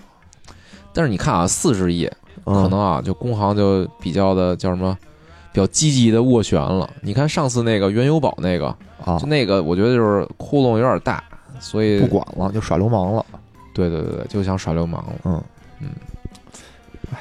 Speaker 2: 但是你看啊，四十亿可
Speaker 1: 可
Speaker 2: 能啊，就工行就比较的叫什么，比较积极的斡旋了。你看上次那个原油宝那个，
Speaker 1: 啊
Speaker 2: 就那个，我觉得就是窟窿有点大，所以
Speaker 1: 不管了，就耍流氓了。
Speaker 2: 对对对对，就想耍流氓了。
Speaker 1: 嗯
Speaker 2: 嗯，
Speaker 1: 哎，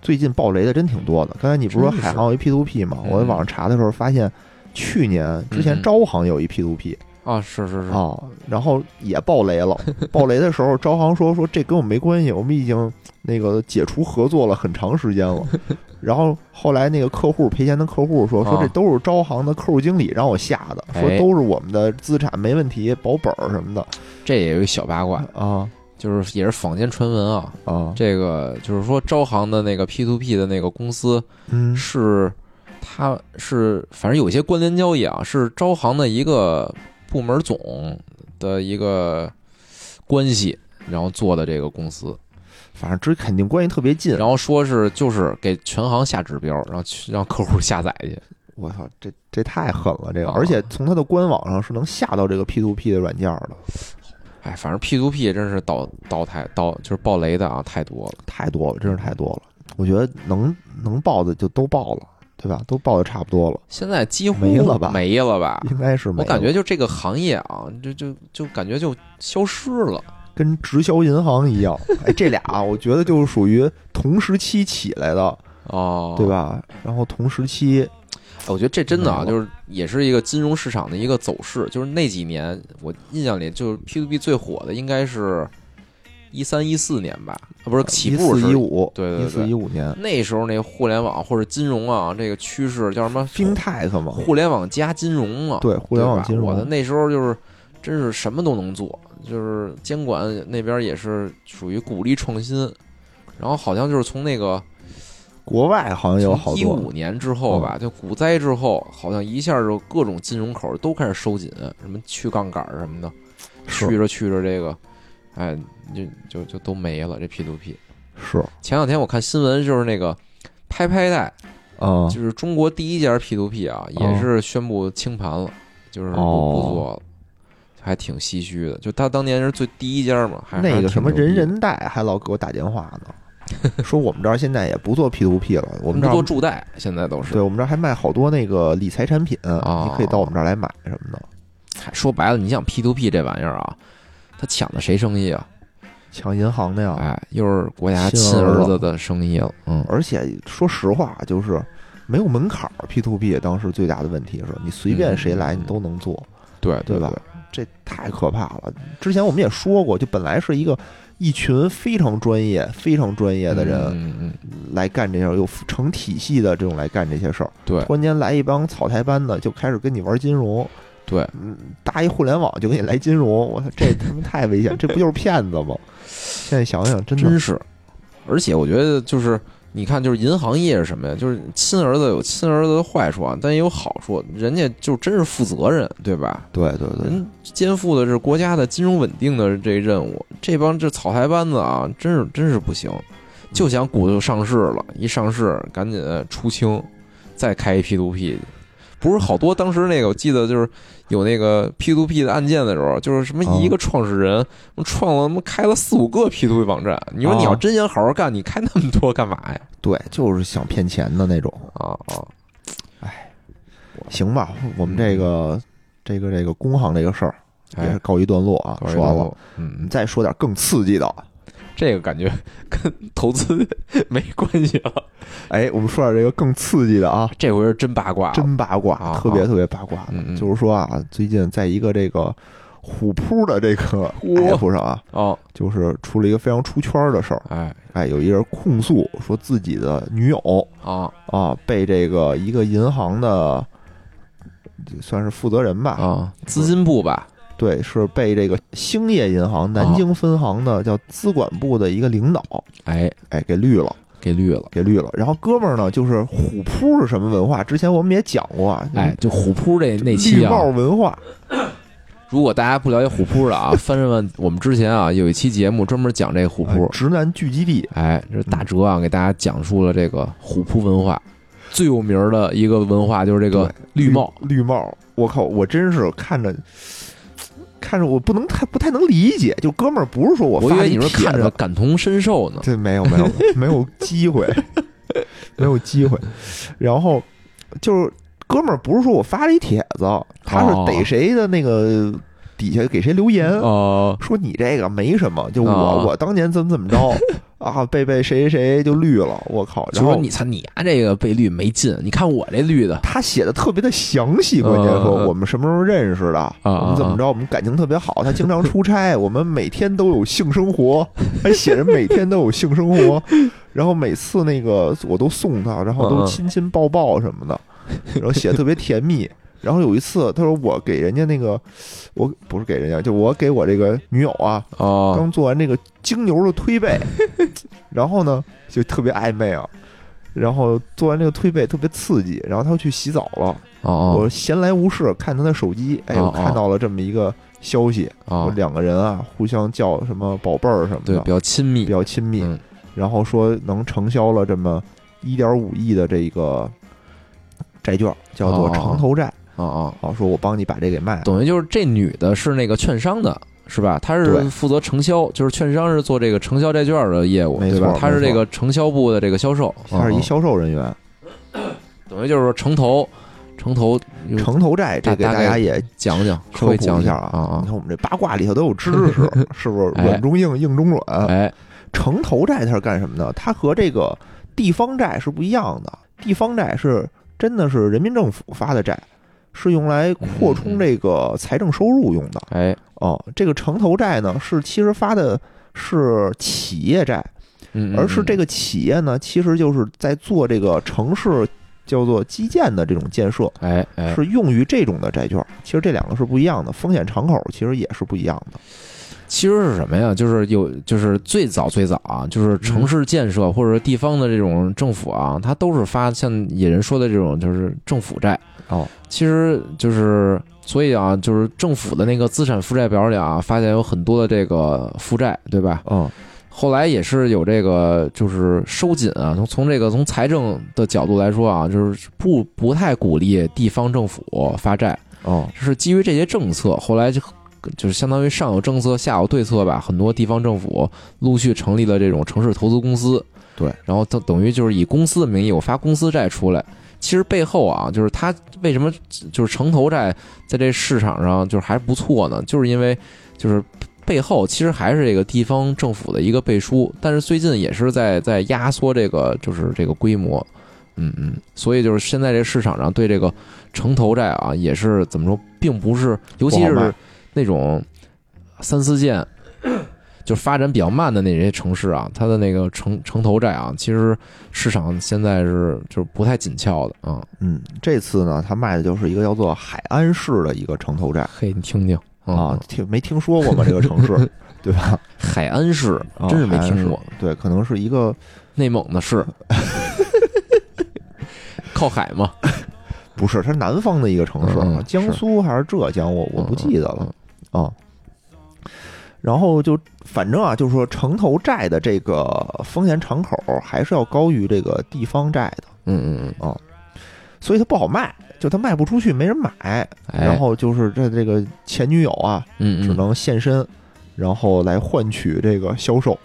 Speaker 1: 最近暴雷的真挺多的。刚才你不是说海航有一 P to P 吗？
Speaker 2: 嗯
Speaker 1: 我在网上查的时候发现，去年之前招行有一 P to P
Speaker 2: 啊，是是是，
Speaker 1: 啊，然后也爆雷了。爆雷的时候，招行说说这跟我没关系，我们已经那个解除合作了很长时间了。然后后来那个客户赔钱的客户说说
Speaker 2: 啊
Speaker 1: 这都是招行的客户经理让我下的，说
Speaker 2: 哎
Speaker 1: 都是我们的资产没问题，保本儿什么的。
Speaker 2: 这也有一小八卦，
Speaker 1: 啊。
Speaker 2: 就是也是坊间传闻啊。
Speaker 1: 啊。
Speaker 2: 这个就是说，招行的那个 P to P 的那个公司
Speaker 1: 嗯。
Speaker 2: 是，他是反正有些关联交易啊，是招行的一个部门总的一个关系，然后做的这个公司，
Speaker 1: 反正这肯定关系特别近。
Speaker 2: 然后说是就是给全行下指标，然后去让客户下载去。
Speaker 1: 我操，这这太狠了，这个，
Speaker 2: 啊
Speaker 1: 而且从它的官网上是能下到这个 P to P 的软件的，
Speaker 2: 哎，反正 P to P 真是倒倒太倒就是爆雷的啊，太多了。
Speaker 1: 太多了，真是太多了。我觉得能能爆的就都爆了，对吧？都报的差不多了，
Speaker 2: 现在几乎
Speaker 1: 没了吧
Speaker 2: 没了吧？
Speaker 1: 应该是没了
Speaker 2: 我感觉就这个行业啊，就就就感觉就消失了。
Speaker 1: 跟直销银行一样。哎，这俩啊我觉得就是属于同时期起来的，
Speaker 2: 哦，
Speaker 1: 对？吧？然后同时期，
Speaker 2: 我觉得这真的啊，就是也是一个金融市场的一个走势。就是那几年，我印象里就是 P to P 最火的应该是一三一四年吧，啊不是起步是
Speaker 1: 一五，
Speaker 2: 对对对。
Speaker 1: 一四一五年。
Speaker 2: 那时候那互联网或者金融啊，这个趋势叫什么
Speaker 1: ？，FinTech 嘛，
Speaker 2: 互联网加金融啊，
Speaker 1: 对，互联网金融，
Speaker 2: 我的那时候就是真是什么都能做，就是监管那边也是属于鼓励创新，然后好像就是从那个
Speaker 1: 国外好像有好多。
Speaker 2: 一五年之后吧，就股灾之后，好像一下就各种金融口都开始收紧，什么去杠杆什么的，去着去着这个，哎，就就就都没了这 P to P。
Speaker 1: 是。
Speaker 2: 前两天我看新闻，就是那个拍拍贷，
Speaker 1: 啊，
Speaker 2: 就是中国第一家 P to P 啊，也是宣布清盘了，就是不
Speaker 1: 哦。
Speaker 2: 不做了，还挺唏嘘的。就他当年是最第一家嘛，还
Speaker 1: 那个什么人，人贷还老给我打电话。呢，说我们这儿现在也不做 P to P 了，我们这儿
Speaker 2: 做助贷，现在都是。
Speaker 1: 对我们这儿还卖好多那个理财产品，
Speaker 2: 哦。
Speaker 1: 你可以到我们这儿来买什么的，
Speaker 2: 说白了，你想 P to P 这玩意儿啊，他抢的谁生意啊？
Speaker 1: 抢银行的呀。
Speaker 2: 哎，又是国家
Speaker 1: 亲
Speaker 2: 亲
Speaker 1: 儿子
Speaker 2: 的生意了。嗯，
Speaker 1: 而且说实话，就是没有门槛儿，P to P 当时最大的问题是你随便谁来
Speaker 2: 嗯
Speaker 1: 你都能做，
Speaker 2: 对
Speaker 1: 对吧？这太可怕了。之前我们也说过，就本来是一个一群非常专业、非常专业的人来干这事儿，有成体系的这种来干这些事儿。
Speaker 2: 对
Speaker 1: 突然间来一帮草台班子，就开始跟你玩金融，
Speaker 2: 对，
Speaker 1: 嗯，搭一互联网就给你来金融，我操，这 他妈太危险，这不就是骗子吗？现在想想，真的
Speaker 2: 真是。而且我觉得就是。你看，就是银行业是什么呀？就是亲儿子有亲儿子的坏处啊，但也有好处。人家就真是负责任，对吧？
Speaker 1: 对对对，
Speaker 2: 人肩负的是国家的金融稳定的这任务。这帮这草台班子啊，真是真是不行，就想股就上市了，一上市赶紧出清，再开一 P to P。不是好多当时那个，我记得就是有那个 P to P 的案件的时候，就是什么一个创始人创了他妈开了四五个 P to P 网站。你说你要真想好好干，你开那么多干嘛呀？
Speaker 1: 对，就是想骗钱的那种
Speaker 2: 啊啊！
Speaker 1: 哎，行吧，我们这个这个这个工行这个事儿也是告一段落啊，说完了。
Speaker 2: 嗯，
Speaker 1: 再说点更刺激的。
Speaker 2: 这个感觉 跟投资 没关系了。
Speaker 1: 哎，我们说点这个更刺激的啊，
Speaker 2: 这回是真八卦，
Speaker 1: 真八卦，特别特别八卦。
Speaker 2: 的。
Speaker 1: 就是说啊，最近在一个这个虎扑的这个 app 上啊，
Speaker 2: 哦，
Speaker 1: 就是出了一个非常出圈的事儿。
Speaker 2: 哎。
Speaker 1: 哎，有一人控诉说自己的女友
Speaker 2: 啊。
Speaker 1: 啊被这个一个银行的算是负责人吧
Speaker 2: 啊，资金部吧。
Speaker 1: 对，是被这个兴业银行南京分行的叫资管部的一个领导，
Speaker 2: 哎
Speaker 1: 哎，给绿了，
Speaker 2: 给绿了，
Speaker 1: 给绿了。然后哥们儿呢，就是虎扑是什么文化？之前我们也讲过，啊，
Speaker 2: 哎，就虎扑这那期
Speaker 1: 啊，绿帽文化。
Speaker 2: 如果大家不了解虎扑的啊，翻翻我们之前啊有一期节目专门讲这个虎扑
Speaker 1: 直男聚集地。
Speaker 2: 哎，这是大哲啊给大家讲述了这个虎扑文化最有名的一个文化，就是这个绿帽。
Speaker 1: 绿帽，我靠，我真是看着。看着我不能太不太能理解，就哥们儿不是说我
Speaker 2: 我以为你说看着感同身受呢，
Speaker 1: 这没有没有没有机会，没有机会。然后就是哥们儿不是说我发了一帖子，他是逮谁的那个底下给谁留言，说你这个没什么，就我我当年怎么怎么着。啊，被被谁谁谁就绿了，我靠！
Speaker 2: 就说你操你啊，这个被绿没劲，你看我这绿的，
Speaker 1: 他写的特别的详细，关键说我们什么时候认识的，我们怎么着，我们感情特别好，他经常出差，我们每天都有性生活，还写着每天都有性生活，然后每次那个我都送他，然后都亲亲抱抱什么的，然后写的特别甜蜜。然后有一次，他说我给人家那个，我不是给人家，就我给我这个女友啊，刚做完那个精油的推背，然后呢就特别暧昧啊，然后做完这个推背特别刺激，然后他去洗澡了，我闲来无事看他的手机，哎，我看到了这么一个消息，两个人啊互相叫什么宝贝儿什么的，
Speaker 2: 对，比较亲密，
Speaker 1: 比较亲密，然后说能承销了这么一点五亿的这个债券，叫做长投债。
Speaker 2: 啊啊！
Speaker 1: 好，说我帮你把这给卖了，
Speaker 2: 等于就是这女的是那个券商的，是吧？她是负责承销，就是券商是做这个承销债券的业务，对吧？她是这个承销部的这个销售，
Speaker 1: 她是一销售人员。
Speaker 2: 等于就是说城投，城投，
Speaker 1: 城投债，这给大家也
Speaker 2: 讲讲，
Speaker 1: 科普一下
Speaker 2: 啊啊！
Speaker 1: 你看我们这八卦里头都有知识，是不是？软中硬，硬中软。
Speaker 2: 哎，
Speaker 1: 城投债它是干什么的？它和这个地方债是不一样的。地方债是真的是人民政府发的债。是用来扩充这个财政收入用的，
Speaker 2: 哎，
Speaker 1: 哦，这个城投债呢，是其实发的是企业债，而是这个企业呢，其实就是在做这个城市叫做基建的这种建设，
Speaker 2: 哎，
Speaker 1: 是用于这种的债券。其实这两个是不一样的，风险敞口其实也是不一样的。
Speaker 2: 其实是什么呀？就是有，就是最早最早啊，就是城市建设或者地方的这种政府啊，它都是发像野人说的这种，就是政府债。
Speaker 1: 哦，
Speaker 2: 其实就是，所以啊，就是政府的那个资产负债表里啊，发现有很多的这个负债，对吧？
Speaker 1: 嗯，
Speaker 2: 后来也是有这个，就是收紧啊，从从这个从财政的角度来说啊，就是不不太鼓励地方政府发债。
Speaker 1: 哦，
Speaker 2: 是基于这些政策，后来就就是相当于上有政策，下有对策吧。很多地方政府陆续成立了这种城市投资公司，
Speaker 1: 对，
Speaker 2: 然后等等于就是以公司的名义，我发公司债出来。其实背后啊，就是它为什么就是城投债在这市场上就是还不错呢？就是因为就是背后其实还是这个地方政府的一个背书，但是最近也是在在压缩这个就是这个规模，嗯嗯，所以就是现在这市场上对这个城投债啊也是怎么说，并不是，尤其是那种三四线，就发展比较慢的那些城市啊，它的那个城城投债啊，其实市场现在是就是不太紧俏的啊。
Speaker 1: 嗯，这次呢，他卖的就是一个叫做海安市的一个城投债
Speaker 2: 嘿，你听听
Speaker 1: 啊，，听没听说过吗？这个城市，对吧？
Speaker 2: 海安市
Speaker 1: 啊
Speaker 2: 真是没听过，
Speaker 1: 对，可能是一个
Speaker 2: 内蒙的市，靠海嘛，
Speaker 1: 不是，它是南方的一个城市，江苏还是浙江，我我不记得了啊。然后就反正啊，就是说城投债的这个风险敞口还是要高于这个地方债的，
Speaker 2: 嗯嗯嗯啊，
Speaker 1: 所以它不好卖，就它卖不出去，没人买。
Speaker 2: 哎
Speaker 1: 然后就是这这个前女友啊，
Speaker 2: 嗯嗯，
Speaker 1: 只能现身，然后来换取这个销售。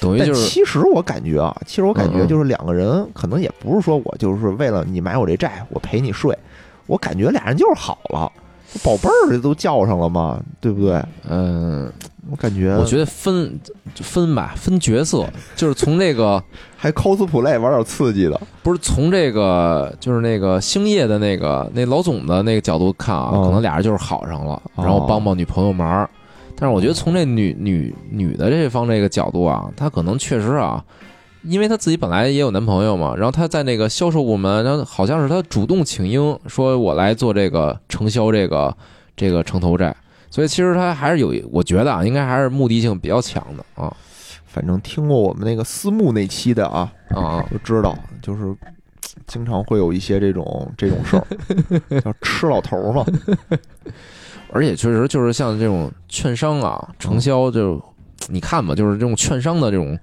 Speaker 1: 但
Speaker 2: 等于就是
Speaker 1: 其实我感觉啊，其实我感觉就是两个人可能也不是说我就是为了你买我这债，我陪你睡，我感觉俩人就是好了，宝贝儿这都叫上了嘛，对不对？
Speaker 2: 嗯，
Speaker 1: 我感觉
Speaker 2: 我觉得分分吧，分角色，就是从这个
Speaker 1: 还 cosplay 玩点刺激的，
Speaker 2: 不是从这个就是那个星夜的那个那老总的那个角度看啊，
Speaker 1: 哦
Speaker 2: 可能俩人就是好上了，
Speaker 1: 哦
Speaker 2: 然后帮帮女朋友忙。但是我觉得从这女女女的这方这个角度啊，她可能确实啊，因为她自己本来也有男朋友嘛，然后她在那个销售部门，然后好像是她主动请缨，说我来做这个承销这个这个城投债，所以其实她还是有，我觉得啊，应该还是目的性比较强的啊
Speaker 1: 反正听过我们那个私募那期的啊，
Speaker 2: 啊啊！
Speaker 1: 就知道就是。经常会有一些这种这种事儿，叫吃老头儿嘛。
Speaker 2: 而且确实就是像这种券商啊，承销就你看吧，就是这种券商的这种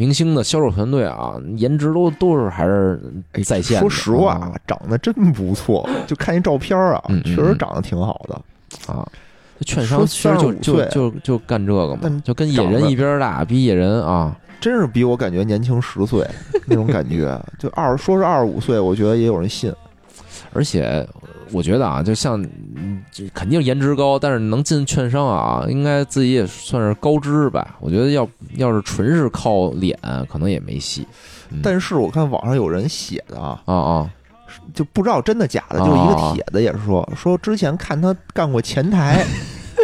Speaker 2: 明星的销售团队啊，颜值都都是还是
Speaker 1: 哎
Speaker 2: 在线的。
Speaker 1: 说实话
Speaker 2: 啊，
Speaker 1: 长得真不错，就看一照片啊确实长得挺好的。
Speaker 2: 啊，这券商其实就
Speaker 1: 说35
Speaker 2: 就就就干这个嘛，就跟野人一边大，比野人啊，
Speaker 1: 真是比我感觉年轻十岁那种感觉，就二说是二十五岁，我觉得也有人信。
Speaker 2: 而且我觉得啊，就像肯定颜值高，但是能进券商啊，应该自己也算是高知吧。我觉得要要是纯是靠脸，可能也没戏。嗯
Speaker 1: 但是我看网上有人写的啊，
Speaker 2: 啊啊，
Speaker 1: 就不知道真的假的，
Speaker 2: 哦
Speaker 1: 就一个帖子也是说说之前看他干过前台，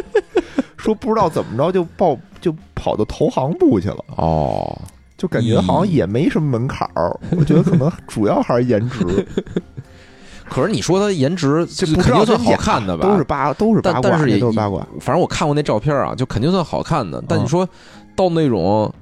Speaker 1: 说不知道怎么着就报就跑到投行部去了，
Speaker 2: 哦，
Speaker 1: 就感觉好像也没什么门槛儿。我觉得可能主要还是颜值，
Speaker 2: 可是你说他颜值，这
Speaker 1: 不
Speaker 2: 肯定算好看的吧？
Speaker 1: 都是八都是八卦，
Speaker 2: 但但是也
Speaker 1: 都是八卦。
Speaker 2: 反正我看过那照片啊，就肯定算好看的。但
Speaker 1: 嗯
Speaker 2: 你说到那种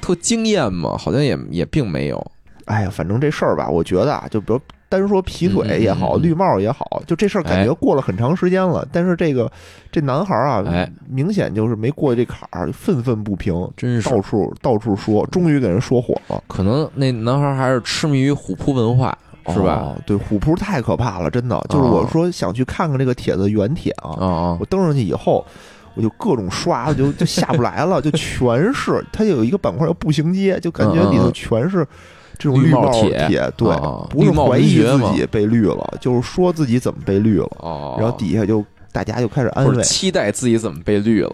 Speaker 2: 特惊艳嘛，好像也也并没有。
Speaker 1: 哎呀，反正这事儿吧，我觉得啊，就比如单说劈腿也好，绿帽也好，就这事儿感觉过了很长时间了，但是这个这男孩儿啊，
Speaker 2: 哎
Speaker 1: 明显就是没过这坎儿，愤愤不平，
Speaker 2: 真是
Speaker 1: 到处到处说，终于给人说火了，
Speaker 2: 可能那男孩还是痴迷于虎扑文化，是吧？
Speaker 1: 哦对，虎扑太可怕了，真的。就是我说想去看看这个帖子原帖啊，我登上去以后。我就各种刷，就就下不来了，就全是它有一个板块叫步行街，就感觉里头全是这种
Speaker 2: 绿帽
Speaker 1: 帽
Speaker 2: 帖
Speaker 1: 对不是怀疑自己被绿了，就是说自己怎么被绿了，
Speaker 2: 哦，
Speaker 1: 然后底下就大家就开始安慰，
Speaker 2: 期待自己怎么被绿了。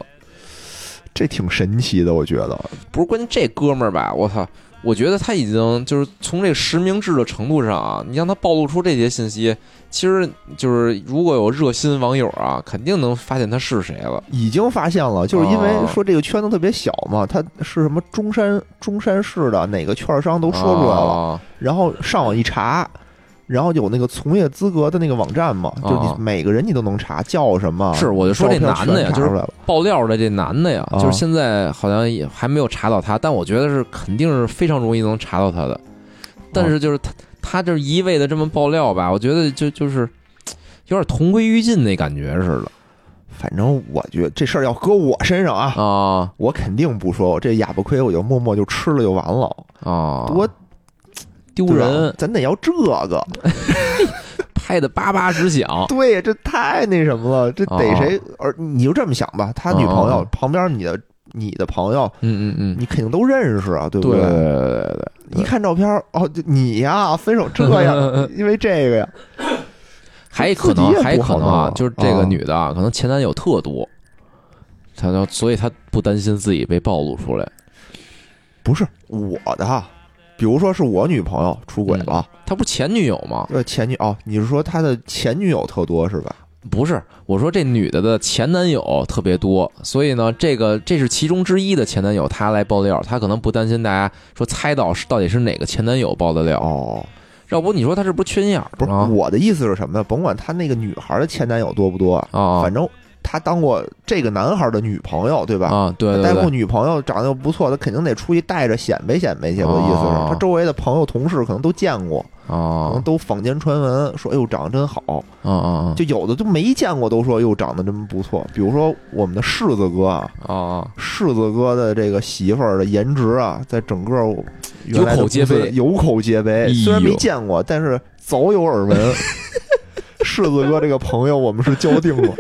Speaker 1: 这挺神奇的，我觉得。
Speaker 2: 不是，关键这哥们儿吧，我操！我觉得他已经就是从这个实名制的程度上啊，你让他暴露出这些信息，其实就是如果有热心网友啊，肯定能发现他是谁了。
Speaker 1: 已经发现了，就是因为
Speaker 2: 哦
Speaker 1: 说这个圈子特别小嘛，他是什么中山中山市的哪个券商都说出来了，
Speaker 2: 啊
Speaker 1: 然后上网一查，然后有那个从业资格的那个网站嘛，就你每个人你都能查叫什么，
Speaker 2: 是我就说这男的呀就是爆料的这男的呀，
Speaker 1: 啊。
Speaker 2: 就是现在好像也还没有查到他，但我觉得是肯定是非常容易能查到他的。但是就是他他就是一味的这么爆料吧，我觉得就就是有点同归于尽那感觉似的。
Speaker 1: 反正我觉得这事儿要搁我身上啊，
Speaker 2: 啊。
Speaker 1: 我肯定不说，我这哑巴亏我就默默就吃了就完了，
Speaker 2: 啊，
Speaker 1: 多
Speaker 2: 丢人，
Speaker 1: 咱得要这个。
Speaker 2: 拍的叭叭直响。
Speaker 1: 对，这太那什么了，这得谁？而你就这么想吧，他女朋友旁边你的你的朋友，
Speaker 2: 嗯嗯嗯，
Speaker 1: 你肯定都认识啊，对不
Speaker 2: 对对对对对，
Speaker 1: 一看照片，哦，就你呀，分手这 样，因为这个呀，
Speaker 2: 还可能还可能啊，就是这个
Speaker 1: 啊
Speaker 2: 女的啊，可能前男友特多，她就所以她不担心自己被暴露出来。
Speaker 1: 不是我的哈。比如说是我女朋友出轨了，
Speaker 2: 她不是前女友吗？
Speaker 1: 呃，前女哦，你是说他的前女友特多是吧？
Speaker 2: 不是，我说这女的的前男友特别多，所以呢，这个这是其中之一的前男友，她来爆料，她可能不担心大家说猜到是到底是哪个前男友爆的料。
Speaker 1: 哦，
Speaker 2: 要不你说她是不是缺心眼儿
Speaker 1: 不是
Speaker 2: 啊？
Speaker 1: 我的意思是什么呢？甭管他那个女孩的前男友多不多，
Speaker 2: 啊，
Speaker 1: 反正他当过这个男孩的女朋友，对吧？
Speaker 2: 啊，对对
Speaker 1: 带过，女朋友，长得又不错，他肯定得出去带着显摆显摆去。我的意思
Speaker 2: 哦
Speaker 1: 是，他周围的朋友、同事可能都见过，可能
Speaker 2: 啊
Speaker 1: 都坊间传闻说：“哎呦，长得真好。
Speaker 2: 啊啊”
Speaker 1: 就有的都没见过，都说：“哎呦，长得真不错。”比如说我们的柿子哥啊！柿子哥的这个媳妇儿的颜值啊，在整个
Speaker 2: 有口皆碑
Speaker 1: 有口皆碑。虽然没见过，但是早有耳闻。柿子哥这个朋友，我们是交定了。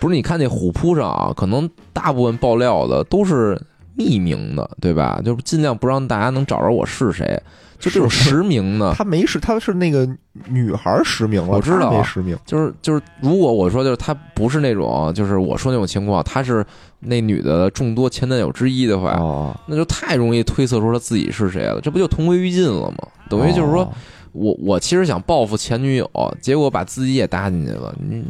Speaker 2: 不是，你看那虎扑上啊，可能大部分爆料的都是匿名的，对吧？就是尽量不让大家能找着我是谁。就这种实名的，
Speaker 1: 他没实，他是那个女孩实名了，
Speaker 2: 我知道
Speaker 1: 没实名。
Speaker 2: 就是就是，如果我说就是他不是那种，就是我说那种情况，他是那女的众多前男友之一的话，
Speaker 1: 哦，
Speaker 2: 那就太容易推测出他自己是谁了，这不就同归于尽了吗？等于就是说
Speaker 1: 哦
Speaker 2: 我我其实想报复前女友，结果把自己也搭进去了，你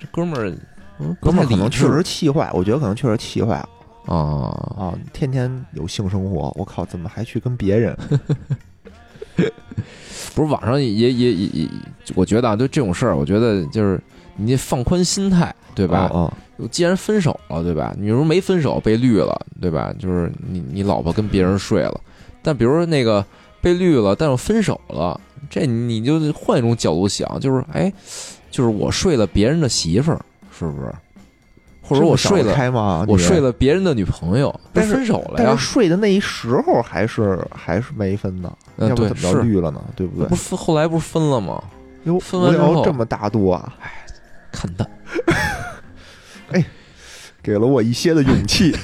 Speaker 2: 这哥们儿不太
Speaker 1: 哥们儿可能确实气坏，我觉得可能确实气坏了
Speaker 2: 啊，
Speaker 1: 啊！天天有性生活，我靠，怎么还去跟别人？
Speaker 2: 不是网上也也也也，我觉得啊，就这种事儿，我觉得就是你得放宽心态，对吧？
Speaker 1: 哦，
Speaker 2: 既然分手了，对吧？你如果没分手被绿了，对吧？就是你你老婆跟别人睡了，但比如说那个被绿了，但是分手了，这你就换一种角度想，就是哎，就是我睡了别人的媳妇儿，是不是？或者我睡了
Speaker 1: 开吗？
Speaker 2: 我睡了别人的女朋友，
Speaker 1: 但是
Speaker 2: 分手了呀
Speaker 1: 但是？睡的那一时候还是还是没分呢，
Speaker 2: 嗯，
Speaker 1: 要不怎么着
Speaker 2: 是，
Speaker 1: 绿了呢？对不对
Speaker 2: 不？是后来不是分了吗？
Speaker 1: 哟，
Speaker 2: 分完之后
Speaker 1: 这么大度啊，哎
Speaker 2: 看淡，哎
Speaker 1: 给了我一些的勇气。